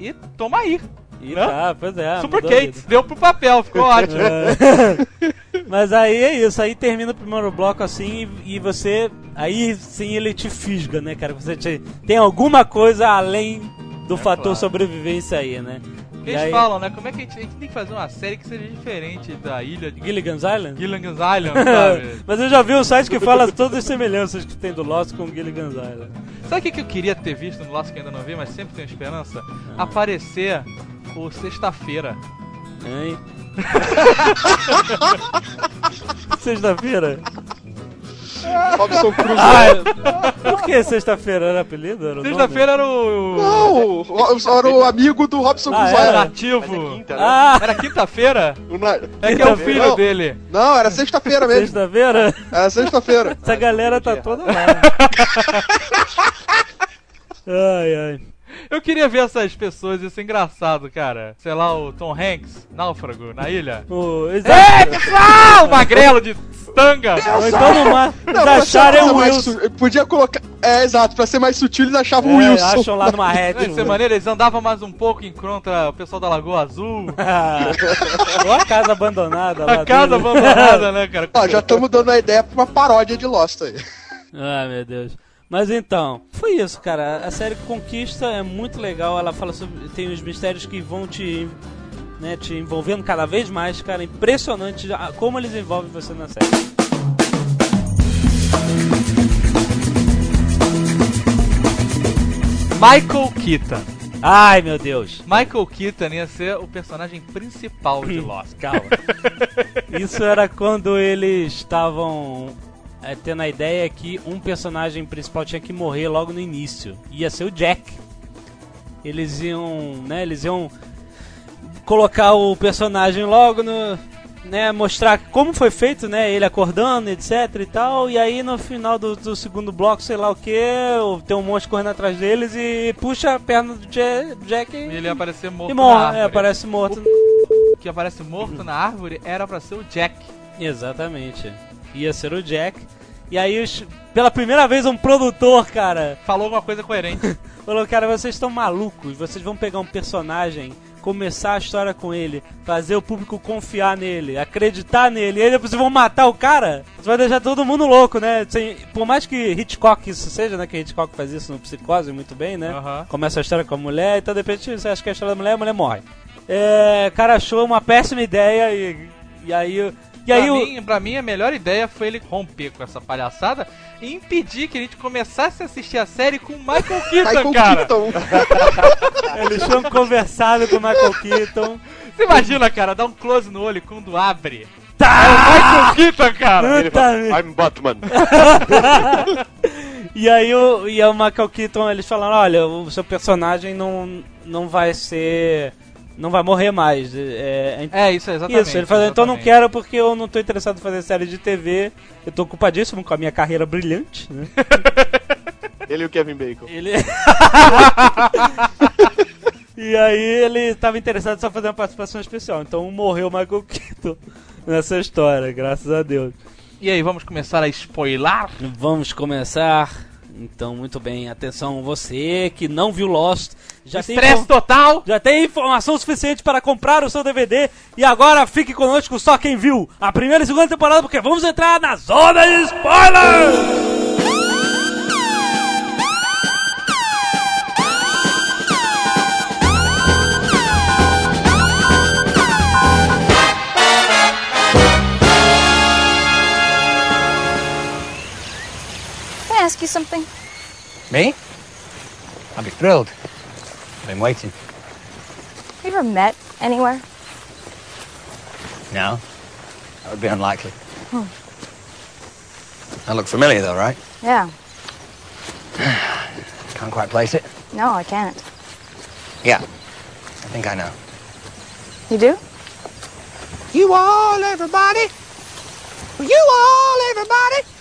E toma aí. E tá, pois é. Super Kate, deu pro papel, ficou ótimo. É. Mas aí é isso, aí termina o primeiro bloco assim e, e você. Aí sim ele te fisga, né, cara? Você te- tem alguma coisa além do fator claro. sobrevivência aí, né? Eles aí- falam, né? Como é que a gente, a gente tem que fazer uma série que seja diferente da ilha de Gilligan's Island? Gilligan's Island, sabe? Mas eu já vi um site que fala todas as semelhanças que tem do Lost com Gilligan's Island. Sabe o que, que eu queria ter visto no Lost que ainda não vi, mas sempre tenho esperança? Ah. Aparecer o Sexta-feira. Hein? Sexta-feira? Robson Crusoe. Ah, por que sexta-feira era apelido? Sexta-feira era o. Não, o era o amigo do Robson Ah, Crusoe. Era era? nativo. É quinta, né? Ah, Era quinta-feira? É que é o filho Não. dele. Não, era sexta-feira mesmo. sexta-feira? Era sexta-feira. Essa galera tá toda lá. Ai, ai. Eu queria ver essas pessoas, isso é engraçado, cara. Sei lá, o Tom Hanks, náufrago, na ilha. O, eles, Ei, pessoal! O magrelo de tanga! ou então no mar, Não, coisa o mais Wilson. su- Podia colocar. É, exato, pra ser mais sutil, eles achavam o É, Wilson. acham lá numa rede. Isso é maneiro, eles andavam mais um pouco e encontra o pessoal da Lagoa Azul. Ou a casa abandonada lá. A casa dele. abandonada, né, cara? Ó, já estamos dando a ideia pra uma paródia de Lost aí. Ai, meu Deus. Mas então, foi isso, cara. A série Conquista é muito legal. Ela fala sobre. Tem os mistérios que vão te. Né, te envolvendo cada vez mais, cara. Impressionante como eles envolvem você na série. Michael Keaton. Ai, meu Deus. Michael Keaton ia ser o personagem principal de Lost. Calma. Isso era quando eles estavam é, tendo a ideia que um personagem principal tinha que morrer logo no início. Ia ser o Jack. eles iam, né, eles iam colocar o personagem logo no, né, mostrar como foi feito, né, ele acordando, etc e tal, e aí no final do, do segundo bloco, sei lá o que, tem um monstro correndo atrás deles e puxa a perna do Ja- Jack e, Ele aparecer morto e morre, é, aparece morto. O que aparece morto na árvore era pra ser o Jack. Exatamente. Ia ser o Jack. E aí, pela primeira vez, um produtor, cara, Falou alguma coisa coerente. falou: Cara, vocês estão malucos. Vocês vão pegar um personagem, começar a história com ele, fazer o público confiar nele, acreditar nele, e aí depois vocês vão matar o cara. Você vai deixar todo mundo louco, né? Sem- por mais que Hitchcock isso seja, né? Que Hitchcock faz isso no Psicose muito bem, né? Começa a história com a mulher, então de repente você acha que é a história da mulher, a mulher morre. É, o cara achou uma péssima ideia e, e aí. E aí pra, o. mim, pra mim, a melhor ideia foi ele romper com essa palhaçada e impedir que a gente começasse a assistir a série com o Michael Keaton, Michael cara. Keaton. Eles tinham conversado com o Michael Keaton. Você imagina, cara, dar um close no olho quando abre. Tá! É o Michael Keaton, cara. Ele fala. I'm Batman. E aí o, e aí o Michael Keaton, eles falaram, olha, o seu personagem não, não vai ser. Não vai morrer mais. É, é É, isso, exatamente. isso, ele falou, então não quero porque eu não tô interessado em fazer série de TV. Eu tô ocupadíssimo com a minha carreira brilhante, né? Ele e o Kevin Bacon. Ele. e aí ele tava interessado só em fazer uma participação especial. Então morreu o Michael Keaton nessa história, graças a Deus. E aí, vamos começar a spoiler? Vamos começar. Então, muito bem, atenção, você que não viu Lost, já tem, Estresse info- total! já tem informação suficiente para comprar o seu DVD e agora fique conosco só quem viu a primeira e segunda temporada, porque vamos entrar na zona de spoilers! Ask you something? Me? I'd be thrilled. I've been waiting. You ever met anywhere? No? That would be unlikely. Hmm. I look familiar, though, right? Yeah. Can't quite place it. No, I can't. Yeah. I think I know. You do? You all, everybody! You all, everybody!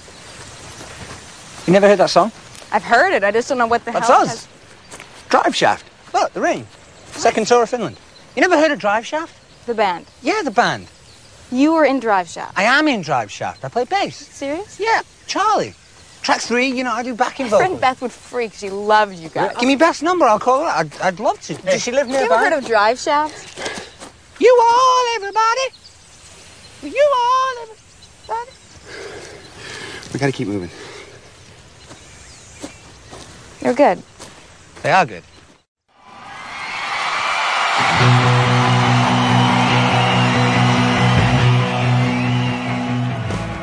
You never heard that song? I've heard it. I just don't know what the That's hell. it us. Drive Shaft. Look, the ring. Second tour of Finland. You never heard of Drive Shaft? The band. Yeah, the band. You were in Drive Shaft. I am in Drive Shaft. I play bass. Serious? Yeah, Charlie. Track three, you know, I do backing My vocals. friend Beth would freak. She loved you guys. Give me Beth's number, I'll call her. I'd, I'd love to. Does she live you ever nearby? heard of Drive Shaft? You all, everybody! You all, everybody! We gotta keep moving. You're good. They are good.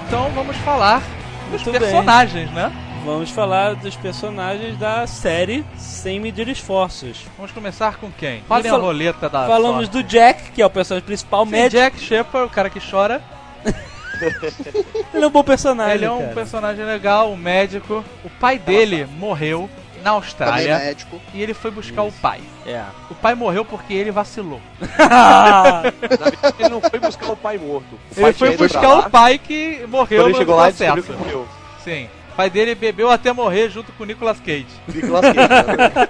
Então vamos falar dos Muito bem. personagens, né? Vamos falar dos personagens da série Sem Medir Esforços. Vamos começar com quem? Falem fal- a roleta da Falamos sorte. do Jack, que é o personagem principal, Sim, médico. Jack Shepard, o cara que chora. Ele é um bom personagem. Ele é um cara. personagem legal, um médico. O pai dele morreu na Também Austrália médico. e ele foi buscar o pai. É. O pai morreu porque ele vacilou. Verdade, ele não foi buscar o pai morto. O pai Ele foi buscar o pai que morreu Quando ele no chegou lá, processo. que morreu. Sim. O pai dele bebeu até morrer junto com o Nicolas Cage. Nicolas Cage. né?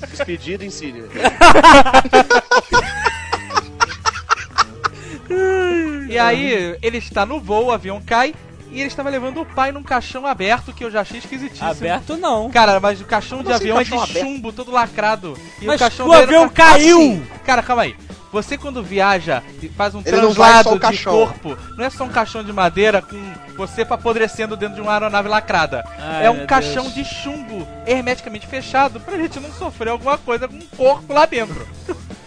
Despedido em Síria. E aí, ele está no voo, o avião cai, e ele estava levando o pai num caixão aberto, que eu já achei esquisitíssimo. Aberto não. Cara, mas o caixão de assim, avião é de aberto? chumbo, todo lacrado. E Mas o caixão o avião tá- caiu! Assim, Cara, calma aí. Você quando viaja e faz um Ele translado de caixão. corpo, não é só um caixão de madeira com você apodrecendo dentro de uma aeronave lacrada. Ai, é um caixão Deus. de chumbo hermeticamente fechado pra gente não sofrer alguma coisa com um corpo lá dentro.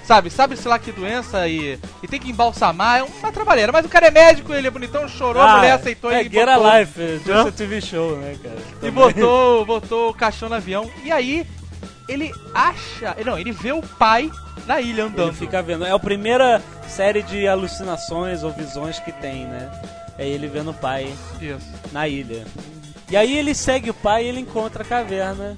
Sabe, sabe-se lá que doença e, e tem que embalsamar, é uma trabalheira. Mas o cara é médico, ele é bonitão, chorou, a mulher aceitou é ele Get botou- a Life, é? Just a TV Show, né, cara? e Também. botou, botou o caixão no avião. E aí, ele acha. Não, ele vê o pai na ilha andando. Ele fica vendo. É a primeira série de alucinações ou visões que tem, né? É ele vendo o pai Isso. na ilha. E aí ele segue o pai e ele encontra a caverna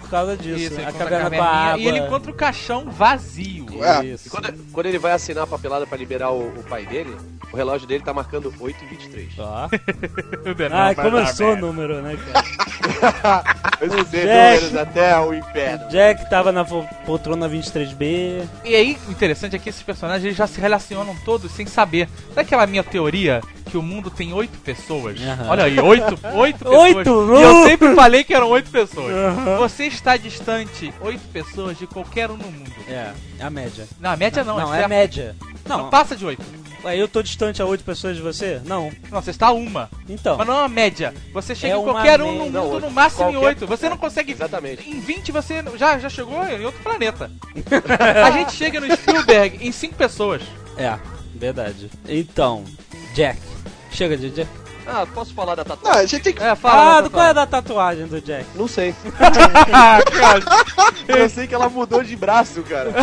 por causa disso. Isso, ele a caverna com a caverninha água. E ele encontra o caixão vazio. É. Isso. E quando, quando ele vai assinar a papelada pra liberar o, o pai dele, o relógio dele tá marcando 8h23. Ó. Não, Ah, começou o número, né, cara? Esses Jack. números até o inferno. Jack tava na poltrona 23B. E aí, o interessante é que esses personagens eles já se relacionam todos sem saber. Sabe aquela minha teoria que o mundo tem oito pessoas? Aham. Olha aí, oito, oito pessoas. Oito? E eu Uh! sempre falei que eram oito pessoas. Aham. Você está distante oito pessoas de qualquer um no mundo. É, é a média. Não, a média não, não, é, é a média. Não, Não, passa de oito. Ué, eu tô distante a 8 pessoas de você? Não. Não, você está a uma. Então. Mas não é uma média. Você chega É em qualquer um no mundo, Não, no máximo em qualquer- oito. Você não consegue. Exatamente. Em 20 você já, já chegou em outro planeta. a gente chega no Spielberg em cinco pessoas. É, verdade. Então, Jack. Chega de Jack. Ah, posso falar da Não, tatuagem? a gente tem que. É, Ah, fala. do- qual é da tatuagem do Jack? Não sei. Ah, cara. Eu sei que ela mudou de braço, cara.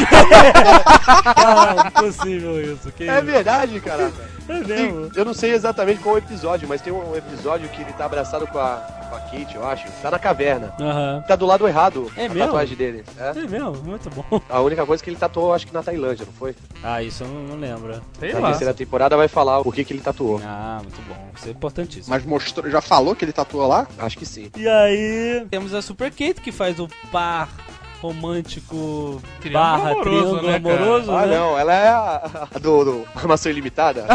Ah, impossível isso. Que É isso? verdade, cara. É mesmo. Eu não sei exatamente qual episódio, mas tem um episódio que ele tá abraçado com a, com a Kate, eu acho. Tá na caverna. Aham. Tá do lado errado É a mesmo? tatuagem dele. É. É mesmo, muito bom. A única coisa que ele tatuou, acho que na Tailândia, não foi? Ah, isso eu não, não lembro. Sei na lá. terceira temporada vai falar o que, que ele tatuou. Ah, muito bom. Isso é importantíssimo. Mas mostrou, já falou que ele tatua lá? Acho que sim. E aí, temos a Super Kate que faz o par romântico Triângulo barra amoroso, triângulo né, amoroso, Ah, né? não, ela é a, a do, do Armação Ilimitada.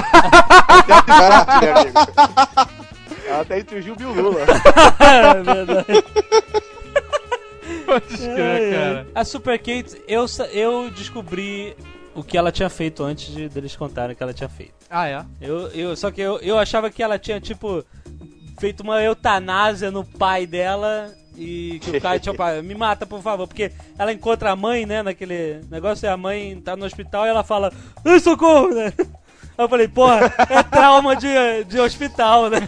Barato, né, amigo? Ela tá entre o Gil e o Lula. é verdade. Pode crer, cara. A Super Kate, eu, eu descobri o que ela tinha feito antes de deles contarem o que ela tinha feito. Ah, é? Eu, eu, só que eu, eu achava que ela tinha, tipo, feito uma eutanásia no pai dela e que o cara tinha pai, me mata, por favor, porque ela encontra a mãe, né, naquele negócio, e a mãe tá no hospital e ela fala, ai, socorro, né? Aí eu falei, porra, é trauma de, de hospital, né?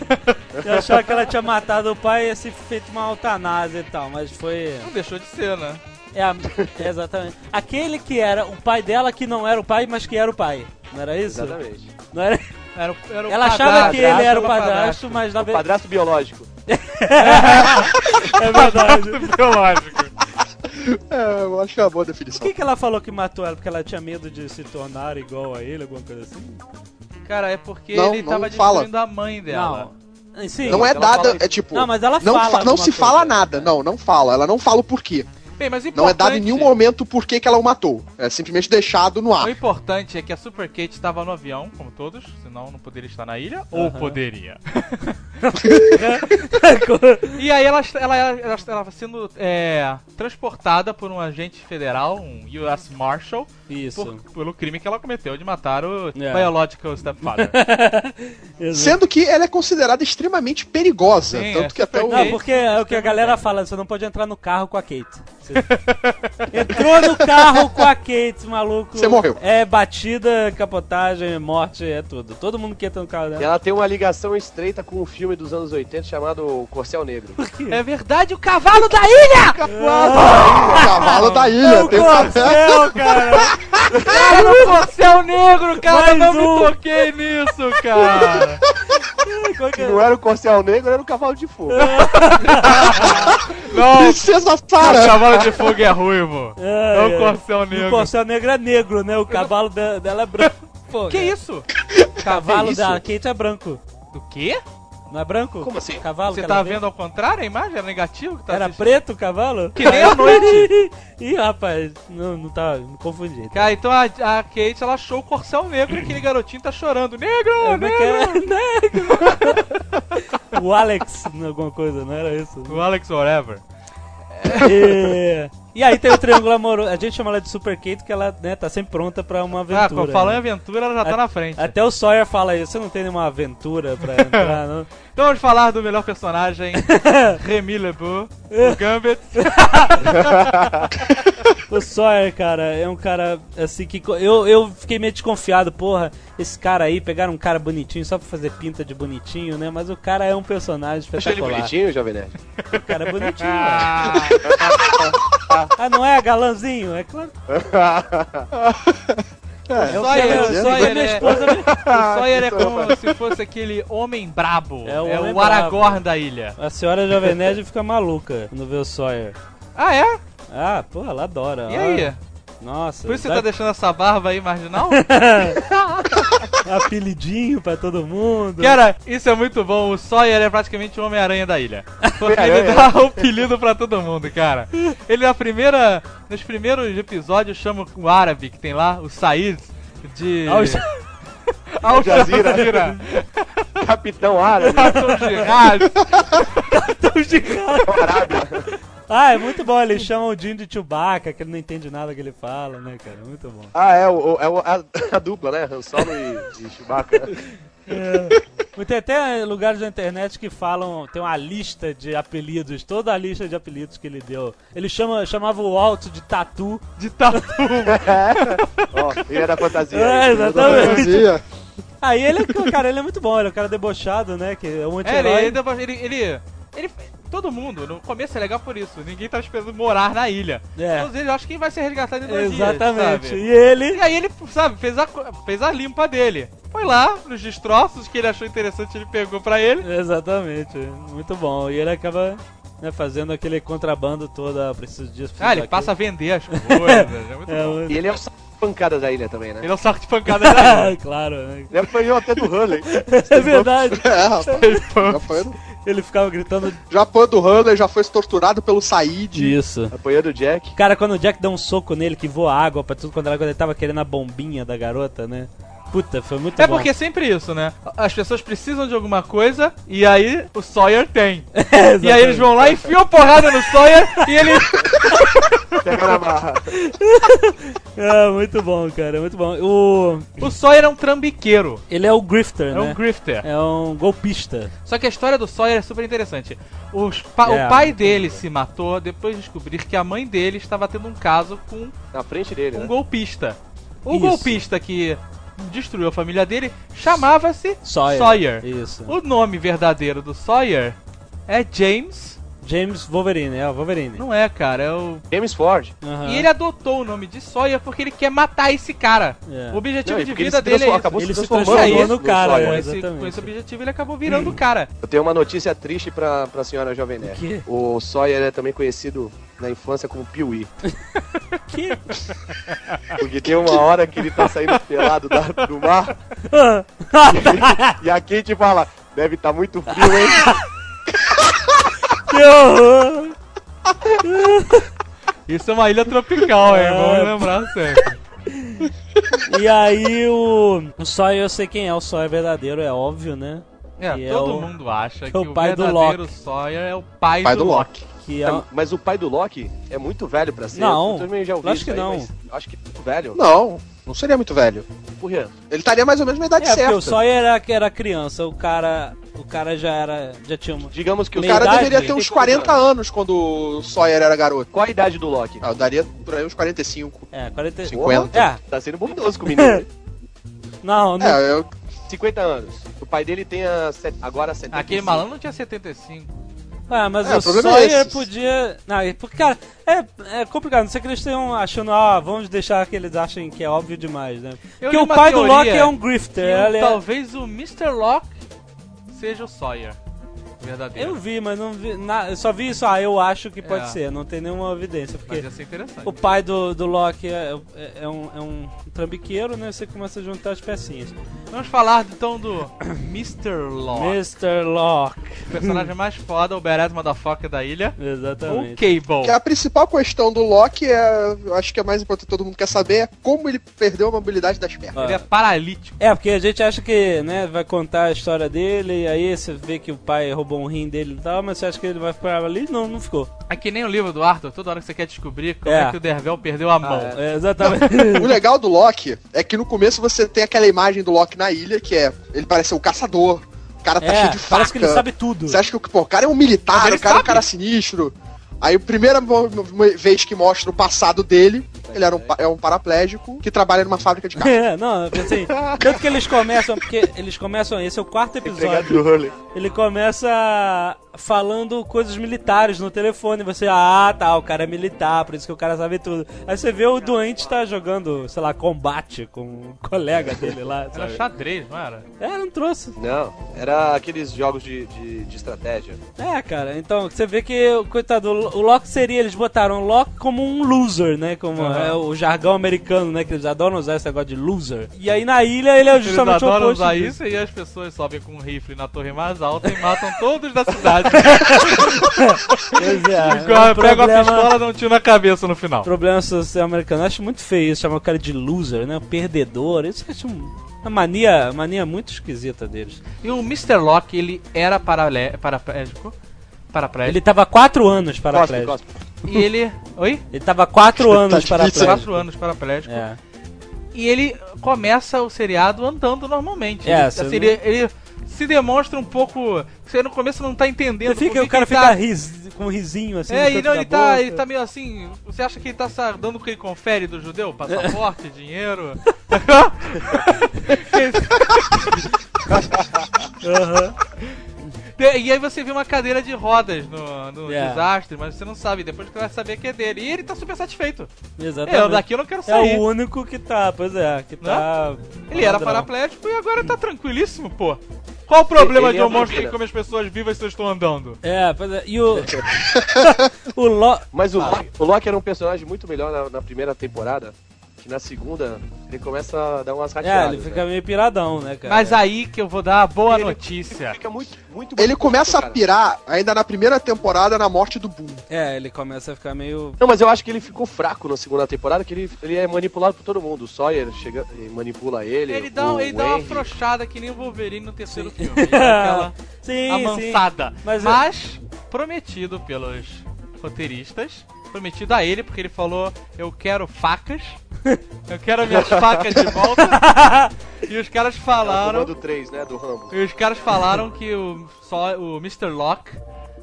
Eu achava que ela tinha matado o pai e assim, feito uma eutanásia e tal, mas foi... Não deixou de ser, né? É, a- é exatamente. Aquele que era o pai dela que não era o pai, mas que era o pai. Não era isso? Exatamente. Não era... Era, o- era o Ela achava padrasto, que ele era o o padrasto, mas na O verdade. padrasto biológico. É verdade. biológico. É, eu acho que é uma boa Por definição. que, que ela falou que matou ela? Porque ela tinha medo de se tornar igual a ele, alguma coisa assim? Cara, é porque Não, ele não tava fala. destruindo a mãe dela. Não. Sim. Não é dada, fala é tipo. Não, mas ela não, fala. fa- não se fala coisa. nada, não, não fala. Ela não fala o porquê. Bem, mas o Não é dado em importante- nenhum momento o porquê que ela o matou. É simplesmente deixado no O ar. importante é que a Super Kate estava no avião, como todos, senão não poderia estar na ilha. Ou poderia. E aí ela ela ela estava sendo é, transportada por um agente federal, um US Marshal, por- pelo crime que ela cometeu de matar o É. biological stepfather. Sendo que ela é considerada extremamente perigosa. Sim, tanto é que até o. Não, porque é o que a galera fala, você não pode entrar no carro com a Kate. Entrou no carro com a Kate, maluco. Você morreu. É batida, capotagem, morte, é tudo. Todo mundo que entra no carro E dela. ela tem uma ligação estreita com um filme dos anos 80 chamado Corcel Negro. é verdade, o cavalo da ilha! O cavalo da ilha. Tem o. Corcel, cara! Cara, o Corcel Negro, cara, Mais não um. me toquei nisso, cara. Que é? Não era o Corcel Negro, era o Cavalo de Fogo. Não, Princesa Sara. cavalo de fogo é ruivo. É, É o é. Corcel O Negro. Corcel Negro é negro, né? O cavalo de- dela é branco. Pô, Que cara. isso? O cavalo Que isso? da Kate é branco. Do quê? Não é branco? Como assim? O cavalo Você tá vendo ao contrário a imagem? Era negativo que tá Era assistindo? preto o cavalo? Que nem a noite. Ih, rapaz, não, não tá. Me confundi. Cara, então a, a Kate ela achou o corcel negro e aquele garotinho tá chorando. Negro! É que negro! é? Negro! o Alex, alguma coisa, não era isso? O Alex Whatever. E, e aí tem o Triângulo Amoroso. A gente chama ela de Super Kate, que ela né, tá sempre pronta pra uma Ah, aventura. quando falando em né? aventura, ela já tá A- na frente. Até o Sawyer fala isso, você não tem nenhuma aventura pra entrar, não? Então vamos falar do melhor personagem, Remy LeBeau, o Gambit. O Sawyer, cara, é um cara assim que. Eu, eu fiquei meio desconfiado, porra, esse cara aí, pegaram um cara bonitinho só pra fazer pinta de bonitinho, né? Mas o cara é um personagem Achou ele espetacular. bonitinho, Jovem Nerd? O cara é bonitinho, velho. Ah, não é galãzinho? É claro. É, o Sawyer, eu- o eu- Sawyer minha é- esposa O Sawyer é como se fosse aquele homem brabo. É o É o Aragorn brabo. da ilha. A senhora Jovem Nerd fica maluca quando vê o Sawyer. Ah, é? Ah, pô, ela adora. E Ah, aí? Nossa. Por isso você dá tá deixando essa barba aí marginal? apelidinho pra todo mundo. Cara, isso é muito bom. O Sawyer é praticamente o Homem-Aranha da ilha. Porque ele Homem-Aranha. dá o apelido pra todo mundo, cara. Ele na primeira. Nos primeiros episódios chama o árabe que tem lá, o Said, de. Al- Al Jazeera. Capitão Árabe, Capitão Jihad. Arábia. Ah, é muito bom. Eles chamam o Jim de Chewbacca, que ele não entende nada que ele fala, né, cara? Muito bom. Ah, é, o, é o- a, a dupla, né? Han Solo e, e Chewbacca. Mas Tem até lugares na internet que falam, tem uma lista de apelidos, toda a lista de apelidos que ele deu. Ele chama, chamava o Alto de Tatu. De tatu. Ó, ele é da fantasia. É, exatamente. Fantasia. Aí ele, cara, ele é muito bom, ele é um cara debochado, né? Que é um É, ele, anti-herói. ele, ele, ele, ele- Todo mundo, no começo é legal por isso. Ninguém tá esperando morar na ilha. É. Todos eles acham que vai ser resgatado em dois Exatamente. dias. E ele. E aí ele, sabe, fez a, fez a limpa dele. Foi lá, nos destroços que ele achou interessante, ele pegou pra ele. Exatamente. Muito bom. E ele acaba né, fazendo aquele contrabando todo, ah, preciso disso. preciso Ah, ele daquilo. passa a vender as coisas. é muito É, bom. E ele é o saco de pancada da ilha também, né? Ele é um saco de pancada da ilha. claro, né? Ele apanhou até do Hurley. É verdade. É, rapaz. Ele ficava gritando já foi do Hunter, já foi torturado pelo Said. disso. Apanhou do Jack. Cara, quando o Jack dá um soco nele que voa água pra tudo quando quando ele tava querendo a bombinha da garota, né? Puta, foi muito É bom. porque é sempre isso, né? As pessoas precisam de alguma coisa e aí o Sawyer tem. É, E aí eles vão lá, enfiam porrada no Sawyer e ele. Pega na barra. É, muito bom, cara, muito bom. O... O Sawyer é um trambiqueiro. Ele é o grifter, É né? um grifter. É um golpista. Só que a história do Sawyer é super interessante. Os pa- É. O pai dele se matou depois de descobrir que a mãe dele estava tendo um caso com Na frente dele, um né? golpista. O Isso. golpista que destruiu a família dele chamava-se Sawyer. Sawyer. Isso. O nome verdadeiro do Sawyer é James. James Wolverine, é o Wolverine. Não é, cara, é o. James Ford. Aham. E ele adotou o nome de Sawyer porque ele quer matar esse cara. É. O objetivo Não, e de vida dele é acabou Ele se transformando transformou no cara, Sawyer. Com é. esse, com esse objetivo ele acabou virando o cara. Eu tenho uma notícia triste pra, pra senhora Jovem Nerd. O? O Sawyer é também conhecido na infância como Piuí. Que? Porque tem uma hora que ele tá saindo pelado da- do mar e a Kate fala: deve estar muito frio, hein? que horror! Isso é uma ilha tropical, hein? É. Vamos lembrar sempre. E aí o, o Sawyer, eu sei quem é o Sawyer verdadeiro, é óbvio, né? É, Que é todo o- mundo acha que, que é o o, pai do verdadeiro Loki. Sawyer é o pai, Pai do, do Loki. Que é, Mas o pai do Loki é muito velho pra ser. Não, Eu também já ouvi isso que aí, não. Acho que muito velho. Não, não seria muito velho. Por quê? Ele estaria mais ou menos na idade é porque certa. o Sawyer era, era criança, o cara, o cara já era, já tinha uma... Digamos que o cara idade? deveria ter uns 40 anos quando o Sawyer era garoto. Qual a idade do Loki? Ah, eu daria por aí uns 45. É, 40... 50. É, Tá sendo bondoso com o menino. não, não... É, eu, 50 anos. O pai dele tem a set- agora 75. Aquele malandro não tinha 75. Ah, mas É, o é Sawyer esse. podia. Não, é porque, cara, é, é complicado. Não sei que eles estejam achando, ah, vamos deixar que eles achem que é óbvio demais, né? Eu Porque o pai do Loki é um grifter. é- Talvez o Mr. Locke seja o Sawyer. Verdadeiro. Eu vi, mas não vi. na- Eu só vi isso, ah, eu acho que pode É. ser. Não tem nenhuma evidência. Mas Porque ia ser interessante. o pai do, do Loki é, é, é um, é um trambiqueiro, né? Você começa a juntar as pecinhas. Vamos falar então do Mr. Locke. Mr. Locke. O personagem mais foda, o badass motherfucker da ilha. O Exatamente. Cable. que a principal questão do Loki é, eu acho que é mais importante que todo mundo quer saber, é como ele perdeu a mobilidade das pernas. Ele é paralítico. É, porque a gente acha que, né, vai contar a história dele, e aí você vê que o pai roubou um rim dele e tal, mas você acha que ele vai ficar ali? Não, não ficou. É que nem o livro do Arthur, toda hora que você quer descobrir como É. é, que o Dervel perdeu a mão. É, exatamente. O legal do Loki é que no começo você tem aquela imagem do Loki na ilha, que é ele parece o caçador, o cara tá É, cheio de faca. parece que ele sabe tudo. Você acha que pô, o cara é um militar, o cara é um sabe. cara sinistro. Aí a primeira vez que mostra o passado dele Ele era um, é um paraplégico que trabalha numa fábrica de carro. É, não, assim, tanto que eles começam, porque eles começam, esse é o quarto episódio, ele começa falando coisas militares no telefone, você, ah, tá, o cara é militar, por isso que o cara sabe tudo. Aí você vê o doente tá jogando, sei lá, combate com um colega dele lá, Era sabe? xadrez, não era? É, não trouxe. Não, era aqueles jogos de, de, de estratégia. É, cara, então você vê que, o coitado, o Loki seria, eles botaram o Loki como um loser, né? Como Aham. é o jargão americano, né? Que eles adoram usar esse negócio de loser. E aí na ilha ele é Eles justamente o adoram oposto usar isso e as pessoas sobem com um rifle na torre mais alta e matam todos da cidade. Pois é, é um Pega a problema- pistola e dá um tiro na cabeça no final. Problema social americano. Eu acho muito feio isso, chamar o cara de loser, né? Perdedor. Isso eu acho um- uma mania, mania muito esquisita deles. E o Mr. Locke, ele era paralé- paraplégico. Paraplégico. Ele tava 4 anos Cospe, paraplégico. E ele. Oi? Ele tava 4 anos difícil. paraplégico. Quatro anos paraplégico. É. E ele começa o seriado andando normalmente. É, ele, assim, ele, ele se demonstra um pouco. Você no começo não tá entendendo. Você fica, o cara fica tá- ris- com um risinho assim. É, e não, ele tá, boca. ele tá meio assim. Você acha que ele tá dando o que ele confere do judeu? Passaporte, dinheiro. Aham. E e aí você vê uma cadeira de rodas no, no É. desastre, mas você não sabe. Depois que você vai saber que é dele. E ele tá super satisfeito. Exatamente. Eu daqui eu não quero É sair. o único que tá, pois é, que tá. Ele era padrão. paraplégico e agora tá tranquilíssimo, pô. Qual o problema Ele de um é monstro que come as pessoas vivas se eu estou andando? É, pois é. E o. o Lo... Mas o, Loki, o Loki era um personagem muito melhor na, na primeira temporada. Que na segunda ele começa a dar umas É, rateadas. ele fica né? meio piradão, né, cara? Mas aí que eu vou dar a boa Ele- notícia. Fica muito, muito Ele bonito, começa a cara. pirar ainda na primeira temporada na morte do Boom. É, ele começa a ficar meio. Não, mas eu acho que ele ficou fraco na segunda temporada, que ele, ele é manipulado por todo mundo. O Sawyer chega e manipula ele. Ele dá, o ele dá uma Henry. afrouxada que nem o Wolverine no terceiro filme. Ele dá aquela sim, amansada. Mas Mas, eu- prometido pelos roteiristas, prometido a ele, porque ele falou: Eu quero facas, eu quero minhas facas de volta. e os caras É falaram. comando 3, né, do Rambo. E os caras falaram que o, só, o Mr. Locke,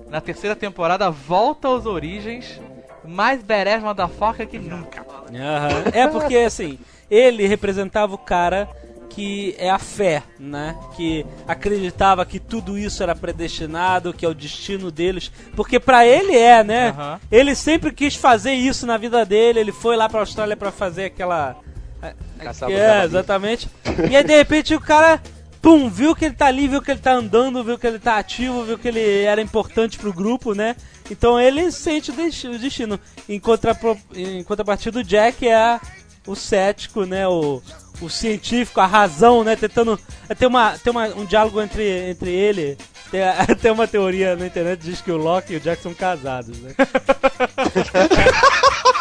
na terceira temporada, volta às origens mais badass motherfucker que nunca. Aham. É porque, assim, ele representava o cara que é a fé, né? Que acreditava que tudo isso era predestinado, que é o destino deles. Porque pra ele é, né? Aham. Ele sempre quis fazer isso na vida dele. Ele foi lá pra Austrália pra fazer aquela. Caçava é, javali. exatamente. E aí, de repente, o cara. Pum, viu que ele tá ali, viu que ele tá andando, viu que ele tá ativo, viu que ele era importante pro grupo, né? Então ele sente o destino. Em, contrapro- em contrapartida, o Jack é a- o cético, né? O, o científico, a razão, né? Tentando. Tem, uma, tem uma, um diálogo entre, entre ele. Tem, a- tem uma teoria na internet que diz que o Loki e o Jack são casados, né?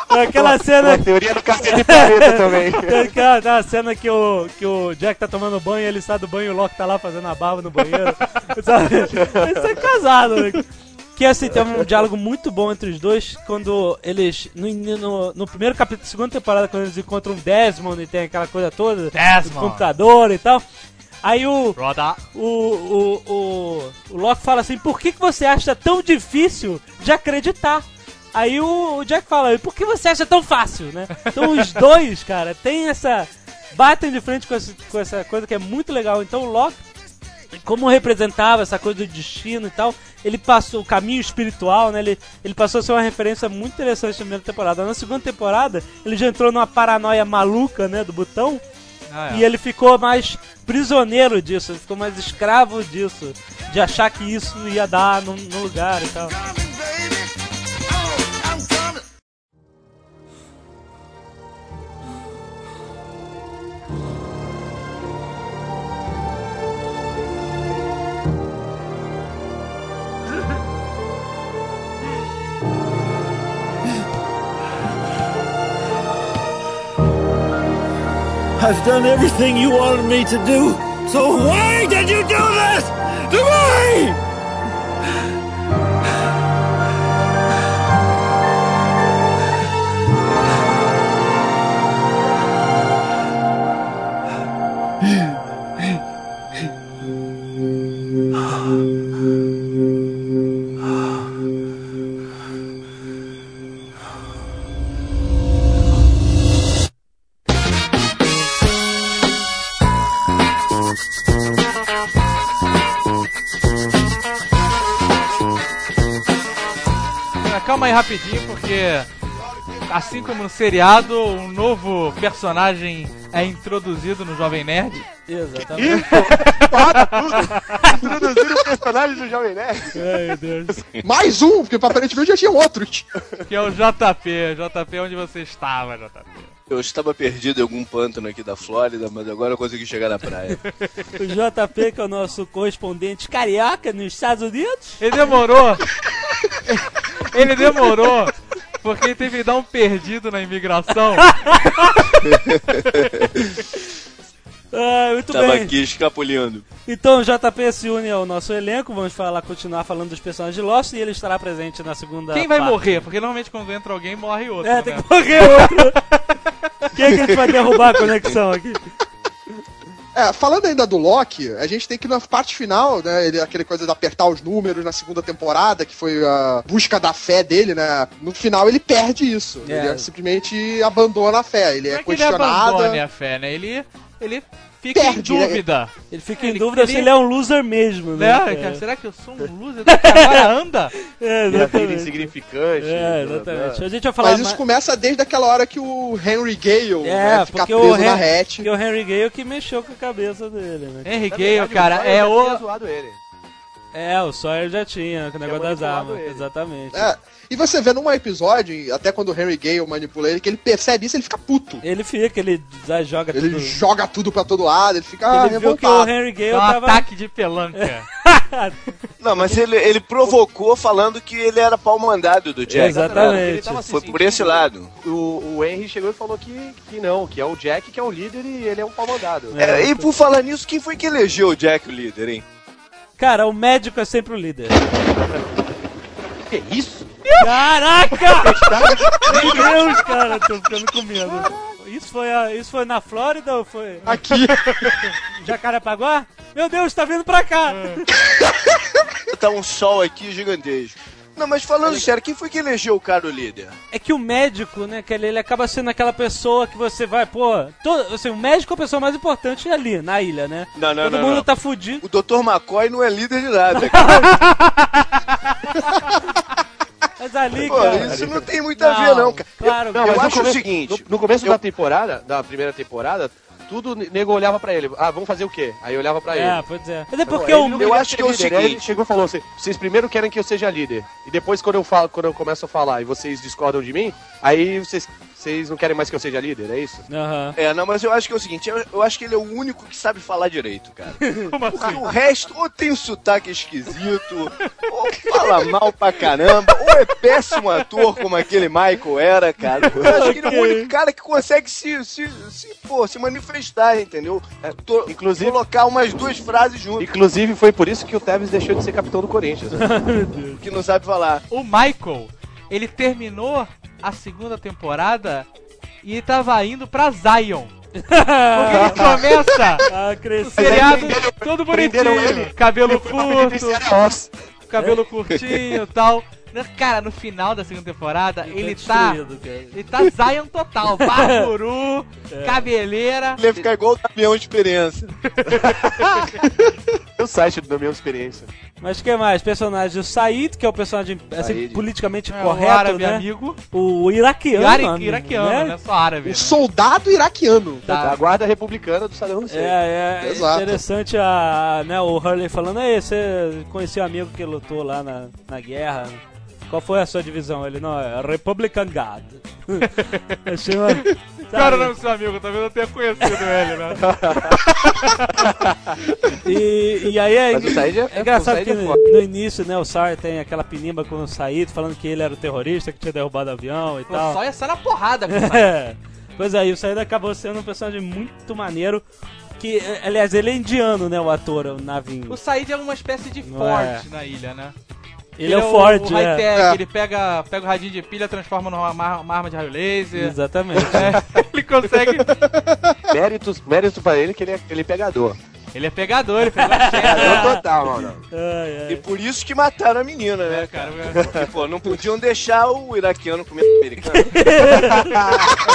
Aquela cena. A teoria do cacete de planeta também. Tem aquela, uma cena que o, que o Jack tá tomando banho, ele sai do banho e o Loki tá lá fazendo a barba no banheiro. Sabe? Eles são casados, né? Que assim, tem um diálogo muito bom entre os dois quando eles. No, no, no primeiro capítulo da segunda temporada, quando eles encontram o Desmond e tem aquela coisa toda, do Desmond! computador e tal. Aí o, o, o, o, o Loki fala assim: por que, que você acha tão difícil de acreditar? Aí o, o Jack fala: e por que você acha tão fácil, né? Então os dois, cara, tem essa. batem de frente com essa, com essa coisa que é muito legal. Então o Loki, como representava essa coisa do destino e tal, ele passou o caminho espiritual, né? Ele, ele passou a ser uma referência muito interessante na primeira temporada. Na segunda temporada, ele já entrou numa paranoia maluca, né? Do botão. Ah, é. E ele ficou mais prisioneiro disso, ele ficou mais escravo disso, de achar que isso ia dar no, no lugar e tal. I've done everything you wanted me to do. So why did you do this to me? Rapidinho, porque assim como no seriado, um novo personagem é introduzido no Jovem Nerd. Exatamente. Para tudo! Introduziram o personagem do Jovem Nerd. Ai, meu Deus. Mais um, porque aparentemente já tinha outros. Que é o JP. JP, onde você estava, JP? Eu estava perdido em algum pântano aqui da Flórida, mas agora eu consegui chegar na praia. O JP, que é o nosso correspondente carioca nos Estados Unidos. Ele demorou. ele demorou. Porque ele teve que dar um perdido na imigração. Ah, muito Tava bem. aqui escapulindo. Então o JP se une ao nosso elenco. Vamos falar, continuar falando dos personagens de Lost e ele estará presente na segunda. Quem vai parte. morrer? Porque normalmente quando entra alguém, morre outro. É, né? tem que morrer outro. Quem é que a gente vai derrubar a conexão aqui? É, falando ainda do Loki, a gente tem que na parte final, né? Ele, aquele coisa de apertar os números na segunda temporada, que foi a busca da fé dele, né? No final ele perde isso. É. Ele simplesmente abandona a fé. Ele Não é, é que ele questionado. abandone a fé, né? Ele, ele fica Perde, em né? dúvida. Ele fica em Ele- dúvida ele- se ele é um loser mesmo, né? Né? cara? Cara, Será que eu sou um loser agora anda? É, exatamente. insignificante. É, blá, exatamente. A gente vai falar Mas isso mais... começa desde aquela hora que o Henry Gale É, né, fica porque preso o, na Hen- hatch. porque o Henry Gale que mexeu com a cabeça dele, né? Henry Na Gale, verdade, cara, é já tinha o... zoado ele. É, o Sawyer já tinha, com o negócio das armas. ele. Exatamente. É, e você vê num episódio, até quando o Henry Gale manipula ele, que ele percebe isso, ele fica puto. Ele fica, ele já joga Ele tudo. joga tudo pra todo lado, ele fica ah, Ele viu que o. Henry Gale um tava... ataque de pelanca. Não, mas ele, ele provocou falando que ele era pau mandado do Jack. Exatamente. Ele tava se Foi por esse lado. O, o Henry chegou e falou que, que não, que é o Jack que é o líder e ele é um pau mandado. É, e por falar nisso, quem foi que elegeu o Jack o líder, hein? Cara, o médico é sempre o líder. Que isso? Caraca! Meu Deus, cara, tô ficando com medo. Isso foi, a- isso foi na Flórida ou foi Aqui. Jacarepaguá? Meu Deus, tá vindo pra cá! Tá um sol aqui gigantesco. Não, mas falando sério, quem foi que elegeu o cara o líder? É que o médico, né, que ele, ele acaba sendo aquela pessoa que você vai, pô... Todo, assim, o médico é a pessoa mais importante ali, na ilha, né? Não, não, Todo não, mundo não. tá fudido. O Dr. McCoy não é líder de nada, cara. Mas ali, Pô, cara... isso não tem muito a ver, não, cara. Claro, Não, Eu mas no acho o começo- seguinte, No, no começo eu- da temporada, da primeira temporada, tudo ne- nego olhava pra ele. Ah, vamos fazer o quê? Aí eu olhava pra É, ele. pois é. Mas é Não, porque não eu queria acho que é o seguinte- Ele chegou e falou assim: vocês primeiro querem que eu seja líder. E depois, quando eu, falo, quando eu começo a falar e vocês discordam de mim, aí vocês, vocês não querem mais que eu seja líder, é isso? Aham. É, não, mas eu acho que é o seguinte, eu, eu acho que ele é o único que sabe falar direito, cara. Como Porque assim? o resto ou tem um sotaque esquisito, ou fala mal pra caramba, ou é péssimo ator como aquele Michael era, cara. Eu acho que ele é o único cara que consegue se, se, se, pô, se manifestar, entendeu? To- Inclusive- colocar umas duas frases juntas, Inclusive, foi por isso que o Tevez deixou de ser capitão do Corinthians. né? que não sabe falar. O Michael, ele terminou a segunda temporada e tava indo pra Zion. Porque ele começa Ah, o seriado todo bonitinho. ele. Cabelo curto, cabelo curtinho e tal. Cara, no final da segunda temporada, ele tá. destruído, cara. Ele tá Zion total. Barburu, cabeleira. Ele ia ficar igual o Damião de experiência. É o site do minha experiência. Mas o que mais? Personagem o Said, que é o personagem assim, Said. politicamente É, correto, o árabe né? não O, o iraquiano. Iraque- amigo, iraquiano, né? né? Só árabe. O né? soldado iraquiano. Tá. Da guarda republicana do Saddam Hussein. É, é Exato. interessante a, né, o Hurley falando, aí, você conheceu um amigo que lutou lá na, na guerra? Qual foi a sua divisão? Ele, não, é Republican Guard. Achei uma... Cara, não, seu amigo, talvez eu tenha conhecido ele, né? E, e aí é, Mas o Said é- é engraçado o Said que é no, início, né, o Sawyer tem aquela pinimba com o Said falando que ele era o terrorista que tinha derrubado o avião e Pô, tal. só ia sair na porrada com o. É. Pois aí, o Said acabou sendo um personagem muito maneiro. Que, aliás, ele é indiano, né? O ator, o Navinho. O Said é uma espécie de Ford é. na ilha, né? Ele é o Ford, o é. ele pega, pega o radinho de pilha, transforma numa uma, uma arma de raio laser. Exatamente. É, ele consegue. Méritos, mérito pra ele que ele é, ele é pegador. Ele é pegador, ele pegou a Pegador total, mano. Ai, ai. E por isso que mataram a menina, né? É, cara, Porque, pô, não podiam deixar o iraquiano comer americano.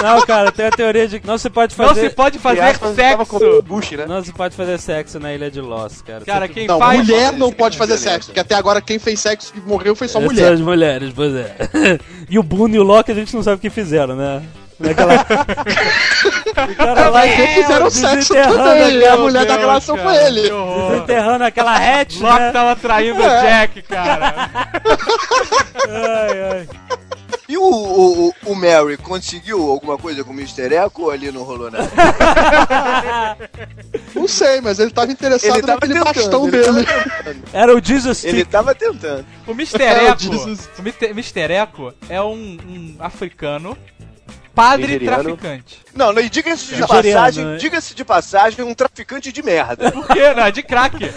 Não, cara, tem a teoria de que não se pode Não fazer. se pode fazer Aspas, tava com sexo. Bush, né? Não se pode fazer sexo na ilha de Lost, cara. Cara, quem Não, faz... mulher não pode fazer sexo, porque até agora quem fez sexo e morreu foi só Essas mulher. mulheres, pois é. e o Boone e o Loki a gente não sabe o que fizeram, né? Naquela... Lá Mas eles fizeram sexo desenterrando também, e a aquela- mulher da Deus, relação cara, foi ele. que. Desenterrando aquela hatch, Loki né? tava traindo o É. Jack, cara. Ai, ai. E o, o, o- o Mary conseguiu alguma coisa com o Mr. Echo ou ali não rolou nada? Não sei, mas ele tava interessado Ele tava naquele tentando, bastão ele dele. Era o Jesus Ele tava tentando. O Mr. Echo, o Mr. Mr. Echo é um, um africano padre Nigeriano. traficante. Não, não, e diga-se de Nigeriano, passagem, né? diga-se de passagem, um traficante de merda. Por quê? Não, é de crack.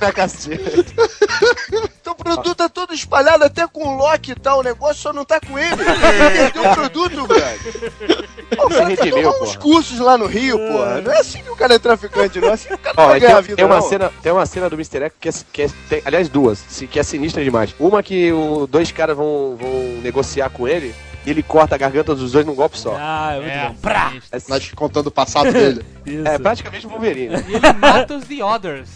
Na cacete. Então o produto tá todo espalhado, até com o Loki e tal, o negócio só não tá com ele. Ele perdeu o produto, velho. Pô, o cara tá redimiu, tomando uns cursos lá no Rio, porra. Não é assim que o cara é traficante, não. É assim que o cara Ó, vai ganhar tem, vida, tem uma não. cena, tem uma cena do Mr. Echo que é, que é- tem- aliás, duas, que é sinistra demais. Uma que o, dois caras vão, vão negociar com ele e ele corta a garganta dos dois num golpe só. Ah, é muito É, bom. Prá! Mas contando o passado dele. Isso. é praticamente o Wolverine. E ele mata os The Others.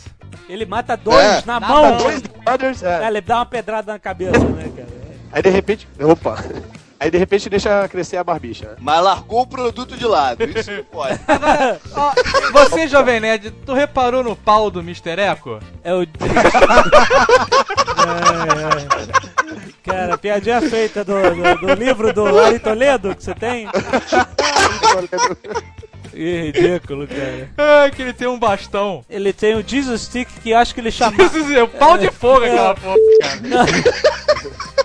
Ele mata dois É. na mão. Dois Brothers, é. É, ele dá uma pedrada na cabeça, né, cara? Aí de repente. Opa! Aí de repente deixa crescer a barbicha. Mas largou o produto de lado, isso não pode. Ó, você, Jovem Nerd, tu reparou no pau do Mr. Echo? É o. Ai, ai. Cara, piadinha feita do, do, do livro do Ari Toledo que você tem? Ih, ridículo, cara. Ah, que ele tem um bastão. Ele tem o Jesus Stick que acho que ele chama. Jesus, é o pau de fogo aquela porra, cara.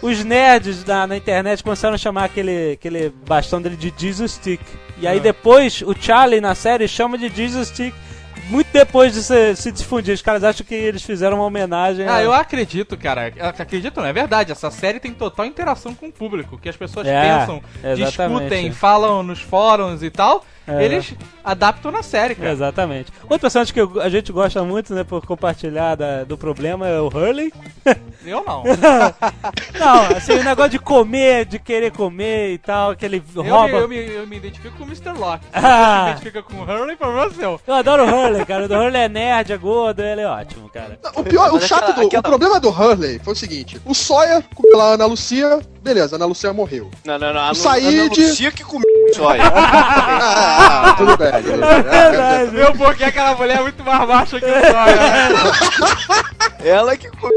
Os nerds na, na internet começaram a chamar aquele, aquele bastão dele de Jesus Stick. E aí Ah. depois o Charlie na série chama de Jesus Stick. Muito depois de se, se difundir. Os caras acham que eles fizeram uma homenagem. Ah, a- eu acredito, cara. Acredito não, é verdade. Essa série tem total interação com o público. Que as pessoas É, pensam, exatamente. discutem, falam nos fóruns e tal. É. Eles adaptam na série, cara. Exatamente. Outro personagem que eu- a gente gosta muito, né, por compartilhar da- do problema é o Hurley. Eu não. Não, assim, o negócio de comer, de querer comer e tal, que ele Eu, rouba. me, eu, me, eu me identifico com o Mr. Locke. Ah. você se identifica com o Hurley, problema seu. Eu adoro o Hurley, cara. O Hurley é nerd, é gordo, ele é ótimo, cara. O pior, o chato do. aquela- O problema do Hurley foi o seguinte: o Sawyer comeu a Ana Lucia, beleza, a Ana Lucia morreu. Não, não, não. A, O Lu- Said- a Ana Lucia que comeu só. Ah, tudo bem. verdade. Meu, porque aquela mulher é muito mais baixa que o Sawyer. Ela que comeu.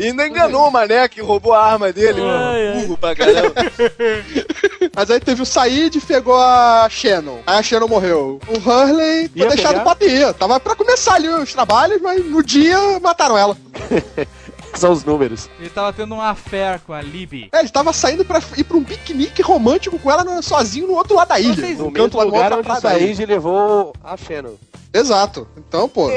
E ainda enganou o mané que roubou a arma dele. Ai, ai. Burro pra caramba. Mas aí teve o Said e pegou a Shannon. Aí a Shannon morreu. O Hurley foi deixado pegar? pra ir. Tava pra começar ali os trabalhos, mas no dia mataram ela. São os números. Ele tava tendo um affair com a Libby. É, ele tava saindo pra ir pra um piquenique romântico com ela sozinho no outro lado da ilha. Vocês- no No canto lá no lugar outro onde o. Said levou a Shannon. Exato. Então, pô.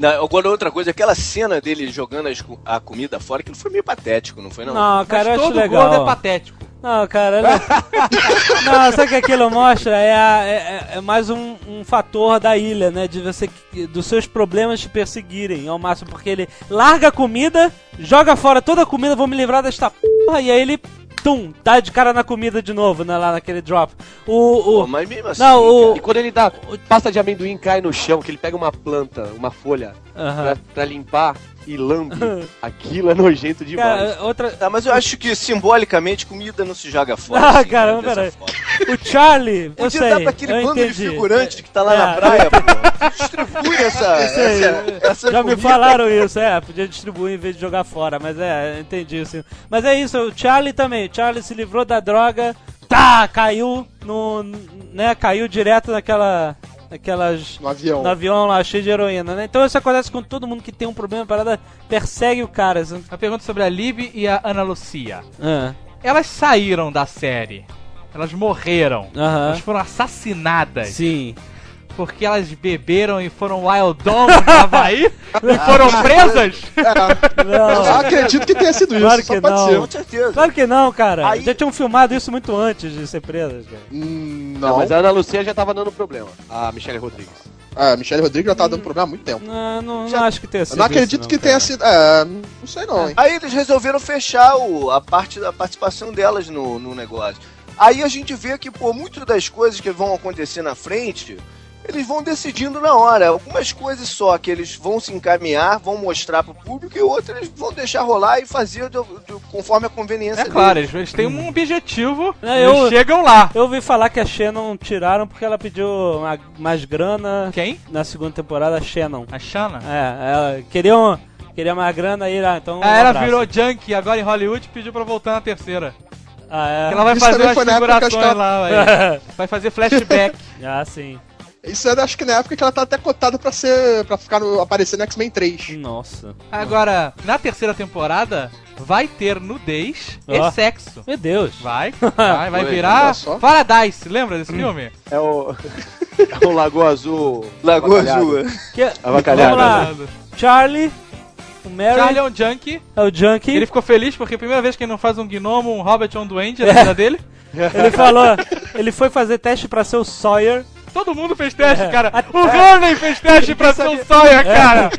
Não, agora outra coisa, aquela cena dele jogando a comida fora, que foi meio patético, não foi não? Não, cara, eu Mas acho todo legal. gordo é patético. Não, cara, não, sabe o que aquilo mostra? É, a- é- é mais um, um fator da ilha, né? De você dos seus problemas te perseguirem ao máximo, porque ele larga a comida, joga fora toda a comida, vou me livrar desta porra, e aí ele tum, dá de cara na comida de novo, né, lá naquele drop. O, o mas mesmo assim. não, o E quando ele dá pasta de amendoim cai no chão, que ele pega uma planta, uma folha, Aham. pra, pra limpar e lambe, aquilo é nojento demais. cara, outra Ah, mas eu acho que simbolicamente comida não se joga fora. Ah, assim, caramba, peraí. forma. o Charlie, eu Podia sei, dar pra aquele eu bando entendi. de figurante que tá lá É. na praia, pô. Distribui essa. Essa, essa Já me comida. falaram isso, é, podia distribuir em vez de jogar fora, mas é, eu entendi assim. Mas é isso, o Charlie também, o Charlie se livrou da droga, tá, caiu no, né, caiu direto naquela, naquelas, No avião. no avião lá, cheio de heroína, né? Então isso acontece com todo mundo que tem um problema, a parada persegue o cara. assim. Uma pergunta sobre a Libby e a Ana Lucia. Ah, Elas saíram da série. Elas morreram. Aham. Elas foram assassinadas. Sim. Porque elas beberam e foram Wild Dome no Havaí e foram presas? Eu acredito que tenha sido isso, Claro só que pode não. ser. Com certeza. Claro que não, cara. Aí- Já tinham filmado isso muito antes de ser presas, cara. Hum, Não, Não, mas a Ana Lucia já tava dando problema. A Michelle Rodrigues. a Michelle Rodrigues já tava dando problema há muito tempo. Não, não, Já- não acho que tenha sido Eu não acredito isso, que não, tenha cara. sido. É, não sei não, hein. Aí eles resolveram fechar o- a parte da participação delas no, no negócio. Aí a gente vê que, pô, muitas das coisas que vão acontecer na frente, eles vão decidindo na hora. Algumas coisas só que eles vão se encaminhar, vão mostrar pro público, e outras eles vão deixar rolar e fazer do- do- conforme a conveniência É claro, deles. eles, eles têm um objetivo, É, eles eu- chegam lá. Eu ouvi falar que a Shannon tiraram porque ela pediu uma- mais grana Quem? na segunda temporada, a Shannon. A Shanna? É, ela queria, um, queria mais grana aí, ah, então. Ah, um ela virou junkie agora em Hollywood e pediu pra voltar na terceira. Ah, é. Ela vai Isso fazer umas figurações lá, vai, vai fazer flashback. ah, sim. Isso é, acho que na época que ela tá até cotada pra ser. para ficar no, aparecer no X-Men 3. Nossa. Agora, na terceira temporada, vai ter nudez Ó. e sexo. Meu Deus. Vai, vai, vai virar. Paradise. Lembra desse filme? É o. é o Lagoa Azul. Lagoa. Azul. Que, Avacalhado. vamos lá. Charlie, o Mary, Charlie é um junkie. é o Junkie. Ele ficou feliz porque é a primeira vez que ele não faz um gnomo, um hobbit ou um duende na vida dele. Ele falou, ele foi fazer teste pra ser o Sawyer. Todo mundo fez teste, É. cara. O Hurley fez teste pra ser o Sawyer, cara.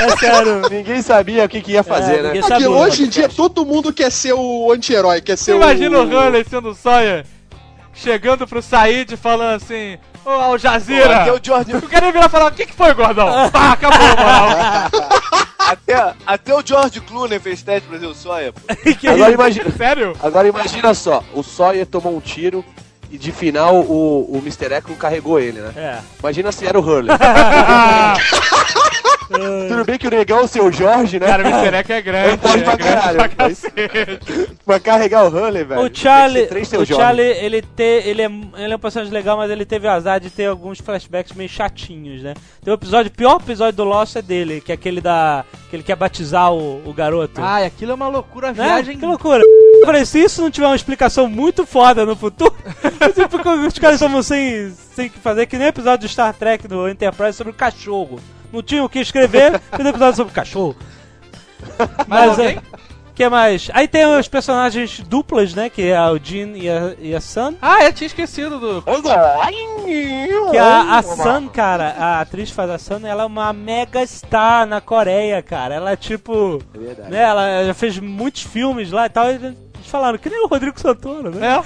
É sério. Ninguém sabia o que, que ia fazer, É, né? ninguém Porque hoje em dia todo mundo quer ser o anti-herói, quer ser imagina o o. Hurley sendo o Sawyer, chegando pro Said falando assim, ô Al Pô, Jazeera. até o George, O cara ia virar e falar, o que, que foi, gordão? Pá, acabou, moral. até, até o George Clooney fez teste pra ser o Sawyer. pô. Agora imagina, Sério? agora imagina só, o Sawyer tomou um tiro e de final o, o Mr. Echo carregou ele, né? É. Imagina se era o Hurley. Tudo bem que o negão, o seu Jorge, né? Cara, o Mr. Echo é grande, É forte é pra caralho, pra mas-. Pra carregar o Hurley, velho. O Charlie, o. Charlie, ele, te, ele, é, ele é um personagem legal, mas ele teve o azar de ter alguns flashbacks meio chatinhos, né? Tem o episódio, o pior episódio do Lost é dele, que é aquele da. Que ele quer batizar o, o garoto. Ai, aquilo é uma loucura, a né? viagem... Que loucura. Eu falei, se isso não tiver uma explicação muito foda no futuro, tipo, os caras estavam sem, sem o que fazer, que nem o episódio do Star Trek do Enterprise sobre o cachorro. Não tinha o que escrever, fez um episódio sobre o cachorro. Mas, alguém? é, que mais? Aí tem os personagens duplas, né? Que é o Jean e a, e a Sun. Ah, eu tinha esquecido do... Que a, a Sun, cara, a atriz que faz a Sun, ela é uma mega star na Coreia, cara. Ela é tipo. É verdade. Né, ela já fez muitos filmes lá e tal. E falaram, que nem o Rodrigo Santoro, né? É.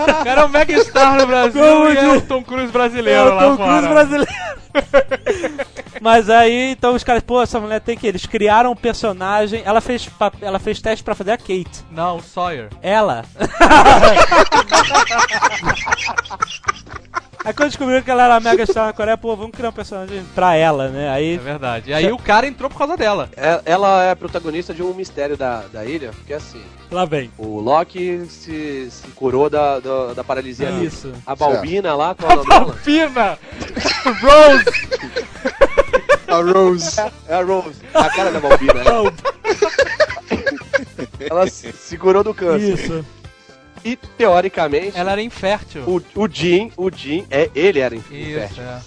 O cara é um mega star no Brasil Como e é diz- o Tom Cruise É brasileiro o lá Tom. Cruise brasileiro. Mas aí, então os caras, pô, essa mulher tem que. Eles criaram um personagem. Ela fez, ela fez teste pra fazer a Kate. Não, o Sawyer. Ela. Aí quando descobriram que ela era mega star na Coreia, pô, vamos criar um personagem pra ela, né? É Aí. verdade. E aí o cara entrou por causa dela. É- Ela é protagonista de um mistério da, da ilha, porque assim, Lá vem. o Loki se, se curou da, da, da paralisia. dele. Isso. A Balbina lá, qual é dela? Pina! Rose! A Rose. É a Rose, a cara da Balbina. né? Ela se se curou do câncer. Isso. E teoricamente, Ela era infértil. o, o Jean, o Jean, é, ele era Isso, infértil. é.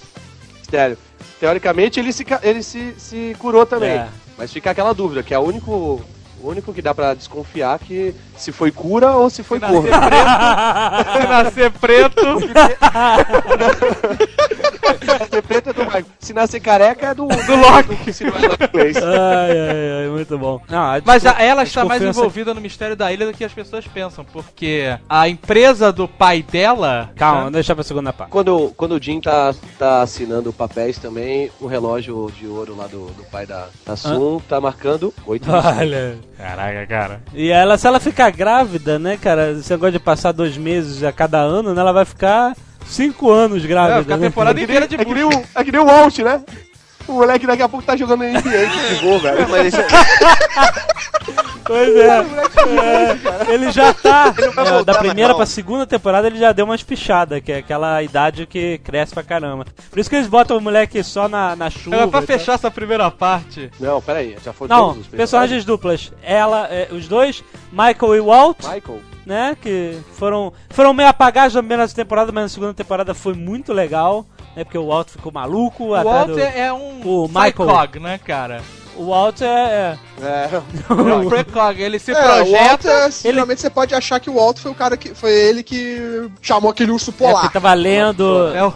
Mistério. Teoricamente ele se, ele se, se curou também. É. Mas fica aquela dúvida, que é o único, o único que dá pra desconfiar que se foi cura ou se foi Se curva. nascer preto, se nascer preto, Se nascer preto é do Michael. Se nascer careca é do, do Loki. Se não é do inglês. Ai, ai, ai, muito bom. Não, a Mas a- ela está mais envolvida no mistério da ilha do que as pessoas pensam, porque a empresa do pai dela. Calma, deixa pra segunda parte. Quando, quando o Jim tá, tá assinando papéis também, o relógio de ouro lá do, do pai da, da Sun tá marcando 8 Olha. Caraca, cara. E ela, se ela ficar grávida, né, cara, esse negócio de passar dois meses a cada ano, né, ela vai ficar cinco anos grávida. É, fica a né? temporada inteira de É que, nem o, é que nem o Walt, né? O moleque daqui a pouco tá jogando NBA de futebol, velho. Mas isso é- Pois é. É, ele já tá. Ele é, voltar da primeira pra segunda temporada ele já deu umas pichadas, que é aquela idade que cresce pra caramba. Por isso que eles botam o moleque só na, na chuva. Ela, pra tal. fechar essa primeira parte, Não, peraí, já foram Não, todos os personagens duplas. Ela, é, os dois, Michael e Walt, Michael. né? Que foram, foram meio apagados na primeira temporada, mas na segunda temporada foi muito legal. né? Porque o Walt ficou maluco. O Walt do- é é um o Michael. Né, cara? O Walt é. É, O Precog, ele se É, projeta... é, geralmente você pode achar que o Walt foi o cara que. Foi ele que chamou aquele urso É, polar. porque tava lendo. É o,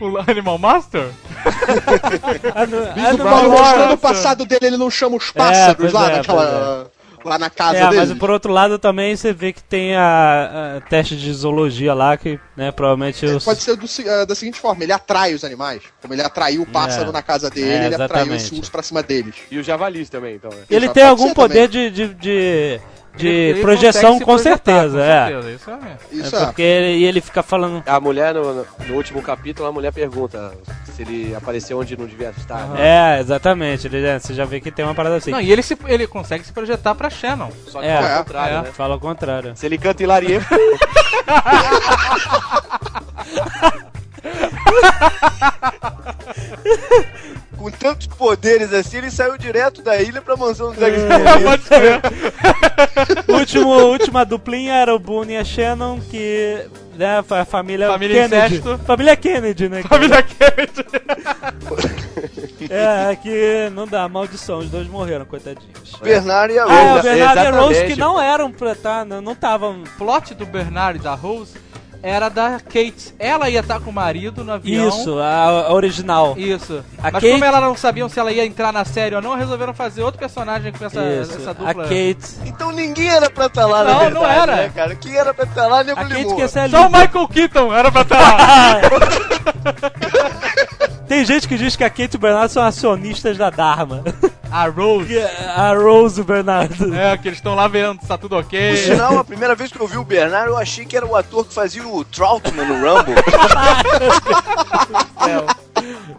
o Animal Master? No mostrando o passado dele, ele não chama os pássaros pois lá é, naquela. Lá na casa É, dele. mas por outro lado também você vê que tem a, a teste de zoologia lá, que, né, provavelmente os... Pode ser do eh, da seguinte forma: ele atrai os animais. Como ele atraiu o pássaro É. na casa dele, É, ele atraiu esse exatamente. urso pra cima deles. E os javalis também, então. né? Ele tem algum poder de, de, de, de Ele- projeção, com certeza, com é. certeza, Isso é mesmo. Isso é é. porque ele, e ele fica falando... A mulher, no, no último capítulo, a mulher pergunta se ele apareceu onde não devia estar. né? É, exatamente, ele, é, você já vê que tem uma parada assim. Não, e ele, se, ele consegue se projetar pra Shannon. Só que É, ao é, contrário, é. né? Fala o contrário. Se ele canta hilarie, Com tantos poderes assim, ele saiu direto da ilha pra mansão dos É. X-Men. Pode ser. Último, última duplinha era o Boone e a Shannon, que né, foi a família, Família Kennedy. incesto. Família Kennedy, né? Família Kennedy. É, que não dá, maldição, os dois morreram, coitadinhos. Bernard e a Ah, é, o Rose. Bernardo e a Rose que não eram pra tá, não não estavam. O plot do Bernard e da Rose era da Kate. Ela ia estar com o marido no avião. Isso, a, a original. Isso. A Mas Kate- como elas não sabiam se ela ia entrar na série ou não, resolveram fazer outro personagem com essa, Isso, essa a dupla. Kate. Então ninguém era pra estar lá, na Não, verdade, não era. Né, cara? Quem era pra estar lá, nego A Kate Só o. Michael Keaton era pra estar lá. Tem gente que diz que a Kate e o Bernardo são acionistas da Dharma. A Rose. Que a Rose e o Bernardo. É, que eles estão lá vendo se tá tudo Por ok. sinal, a primeira vez que eu vi o Bernard, eu achei que era o ator que fazia o Troutman no Rumble.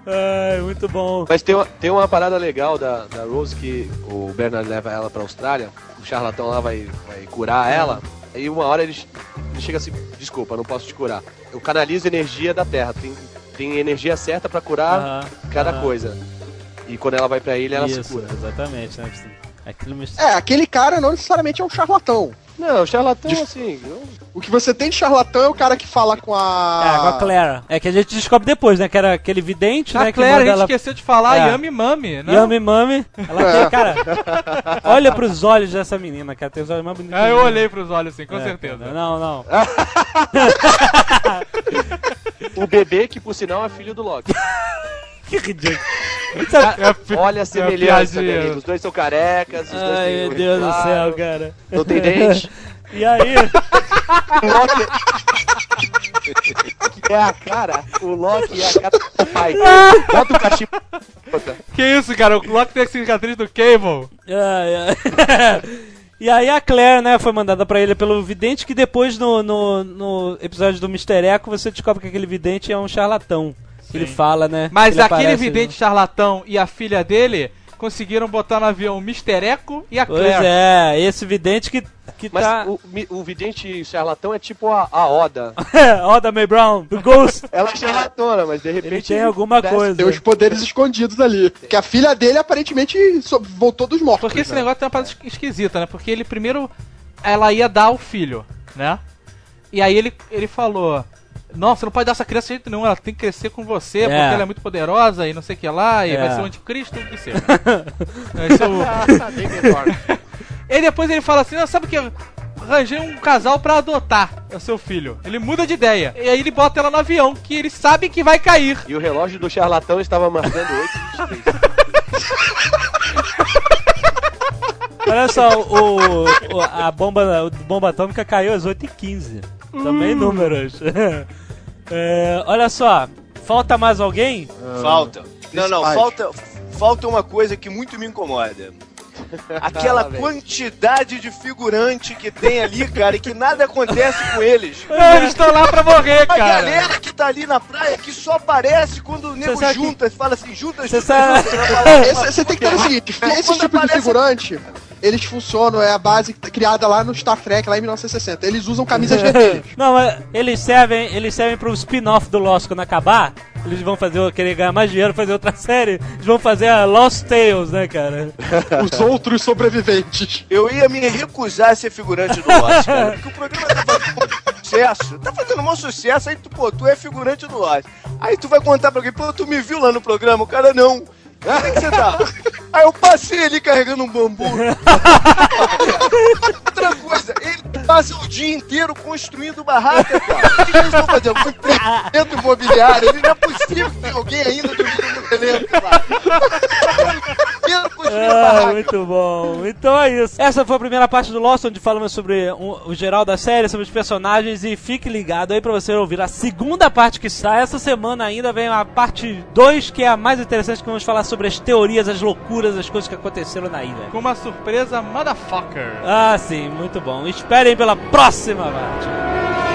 Ai, muito bom. Mas tem uma, tem uma parada legal da, da Rose que o Bernard leva ela pra Austrália, o charlatão lá vai, vai curar ela, aí uma hora ele, ele chega assim, desculpa, não posso te curar. Eu canalizo energia da Terra, tem, tem energia certa pra curar cada coisa. E quando ela vai pra ilha, ela Isso, se cura. exatamente, né? Aquilo me... É, aquele cara não necessariamente é um charlatão. Não, o charlatão, assim, eu- O que você tem de charlatão é o cara que fala com a. É, com a Claire. É que a gente descobre depois, né? Que era aquele vidente, né? A que a gente ela... esqueceu de falar, É. Yami Mami, né? Yami Mami. Ela tem, cara. olha pros olhos dessa menina, cara. Tem os olhos mais bonitos. É, eu olhei pros olhos assim, com É, certeza. Não, não. o bebê que, por sinal, é filho do Loki. Que ridículo. Olha a semelhança, meu amigo. Os dois são carecas, os dois Ai, têm meu Deus do céu, cara. Não tem dente. E aí? O Loki. que é a cara. O Loki é a cara do pai. Bota o cachimbo. Que isso, cara? O Loki tem a cicatriz do Cable. Ai, ai. E aí a Claire, né, foi mandada pra ele pelo vidente, que depois no, no, no episódio do Mister Echo você descobre que aquele vidente é um charlatão. Que Ele fala, né? Mas ele aquele aparece- vidente charlatão e a filha dele conseguiram botar no avião o Mr. Echo e a Pois Claire. é, esse vidente que, que Mas tá. o, o vidente charlatão é tipo a, a Oda. Oda May Brown, do Ghost. Ela é charlatona, mas de repente. Ele tem alguma coisa. Tem os poderes escondidos ali. Que a filha dele aparentemente voltou dos mortos. Porque esse né? negócio tem uma parada es- esquisita, né? Porque ele primeiro. Ela ia dar o filho, né? E aí ele, ele falou. Não, você não pode dar essa criança de jeito nenhum, ela tem que crescer com você, É. porque ela é muito poderosa e não sei o que lá, e É. vai ser o anticristo, o que seja. Esse é o- E depois ele fala assim, "Ah, sabe o que? Arranjei um casal pra adotar o seu filho. Ele muda de ideia. E aí ele bota ela no avião, que ele sabe que vai cair. E o relógio do charlatão estava marcando 8h23. Olha só, o, o- a bomba, o bomba atômica caiu às 8h15. Também números. É, olha só, falta mais alguém? Falta. Não, não, falta, falta uma coisa que muito me incomoda. Aquela quantidade de figurante que tem ali, cara, e que nada acontece com eles. Não, eles estão lá pra morrer, A cara. galera que tá ali na praia que só aparece quando o nego sabe que- junta, fala assim, junta, Você junta, sabe- junta. Você tem que ter o seguinte: esse tipo de aparece- figurante, eles funcionam, é a base criada lá no Star Trek, lá em 1960. Eles usam camisas vermelhas. Não, mas eles servem, eles servem pro spin-off do Lost quando acabar. Eles vão fazer, querer ganhar mais dinheiro, fazer outra série. Eles vão fazer a Lost Tales, né, cara? Os outros sobreviventes. Eu ia me recusar a ser figurante do Lost, cara, porque o programa tava sucesso. Tá fazendo maior sucesso, aí tu, pô, tu é figurante do Oz. Aí tu vai contar pra alguém, pô, tu me viu lá no programa? O cara, não. Onde é que você tá? Aí eu passei ali carregando um bambu. Outra coisa, ele passa o dia inteiro construindo barraca, cara. O que eles estão fazendo? Um empreendimento imobiliário. Ele não é possível que tenha alguém ainda no elenco, cara. Ah, muito bom. Então é isso. Essa foi a primeira parte do Lost, onde falamos sobre o, o geral da série, sobre os personagens. E fique ligado aí pra você ouvir a segunda parte que sai. Essa semana ainda vem a parte 2, que é a mais interessante, que vamos falar sobre as teorias, as loucuras, as coisas que aconteceram na ilha. Com uma surpresa motherfucker. Ah, sim, muito bom. Esperem pela próxima parte.